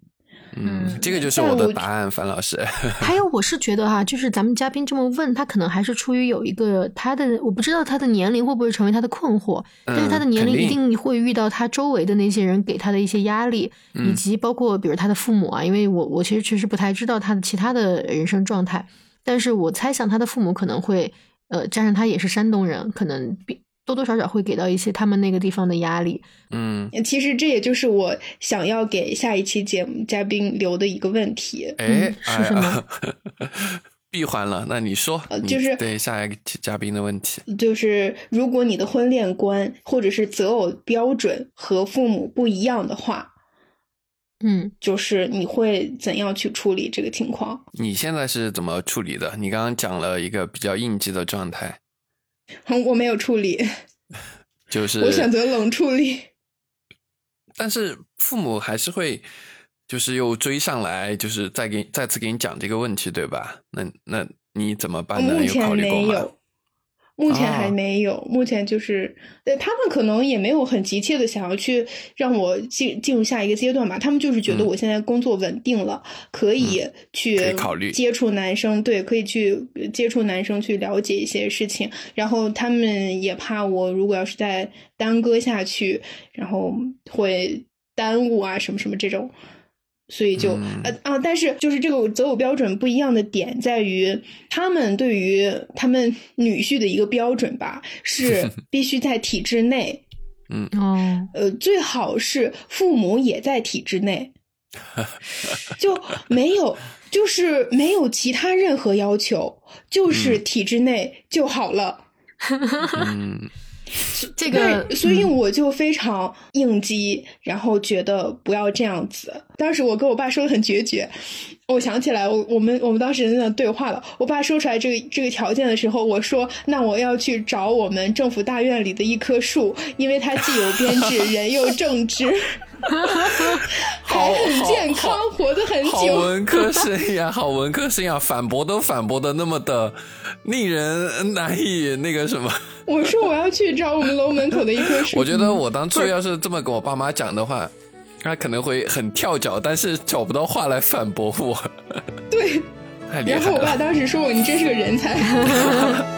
嗯，这个就是我的答案，樊老师。<laughs> 还有，我是觉得哈，就是咱们嘉宾这么问他，可能还是出于有一个他的，我不知道他的年龄会不会成为他的困惑，但是他的年龄一定会遇到他周围的那些人给他的一些压力，以及包括比如他的父母啊，因为我我其实确实不太知道他的其他的人生状态，但是我猜想他的父母可能会，呃，加上他也是山东人，可能比。多多少少会给到一些他们那个地方的压力，嗯，其实这也就是我想要给下一期节目嘉宾留的一个问题，哎，是什么？<laughs> 闭环了，那你说，就是对下一个嘉宾的问题，就是如果你的婚恋观或者是择偶标准和父母不一样的话，嗯，就是你会怎样去处理这个情况？你现在是怎么处理的？你刚刚讲了一个比较应激的状态。我没有处理，就是我选择冷处理。但是父母还是会，就是又追上来，就是再给再次给你讲这个问题，对吧？那那你怎么办呢？目前没有。目前还没有，目前就是，对，他们可能也没有很急切的想要去让我进进入下一个阶段吧。他们就是觉得我现在工作稳定了，可以去考虑接触男生，对，可以去接触男生，去了解一些事情。然后他们也怕我如果要是再耽搁下去，然后会耽误啊什么什么这种。所以就呃啊，但是就是这个择偶标准不一样的点在于，他们对于他们女婿的一个标准吧，是 <laughs> 必须在体制内，嗯哦，呃，最好是父母也在体制内，<laughs> 就没有就是没有其他任何要求，就是体制内就好了。嗯。<laughs> <laughs> 这个，所以我就非常应激，然后觉得不要这样子。当时我跟我爸说的很决绝，我想起来，我我们我们当时在那对话了。我爸说出来这个这个条件的时候，我说：“那我要去找我们政府大院里的一棵树，因为它既有编制，人又正直。<laughs> ”还很健康，活得很久。好文科 <laughs> 生呀，好文科生呀，反驳都反驳的那么的令人难以那个什么。我说我要去找我们楼门口的一棵 <laughs> 树。我觉得我当初要是这么跟我爸妈讲的话，他可能会很跳脚，但是找不到话来反驳我。对。然后我爸当时说我：“你真是个人才。<laughs> ”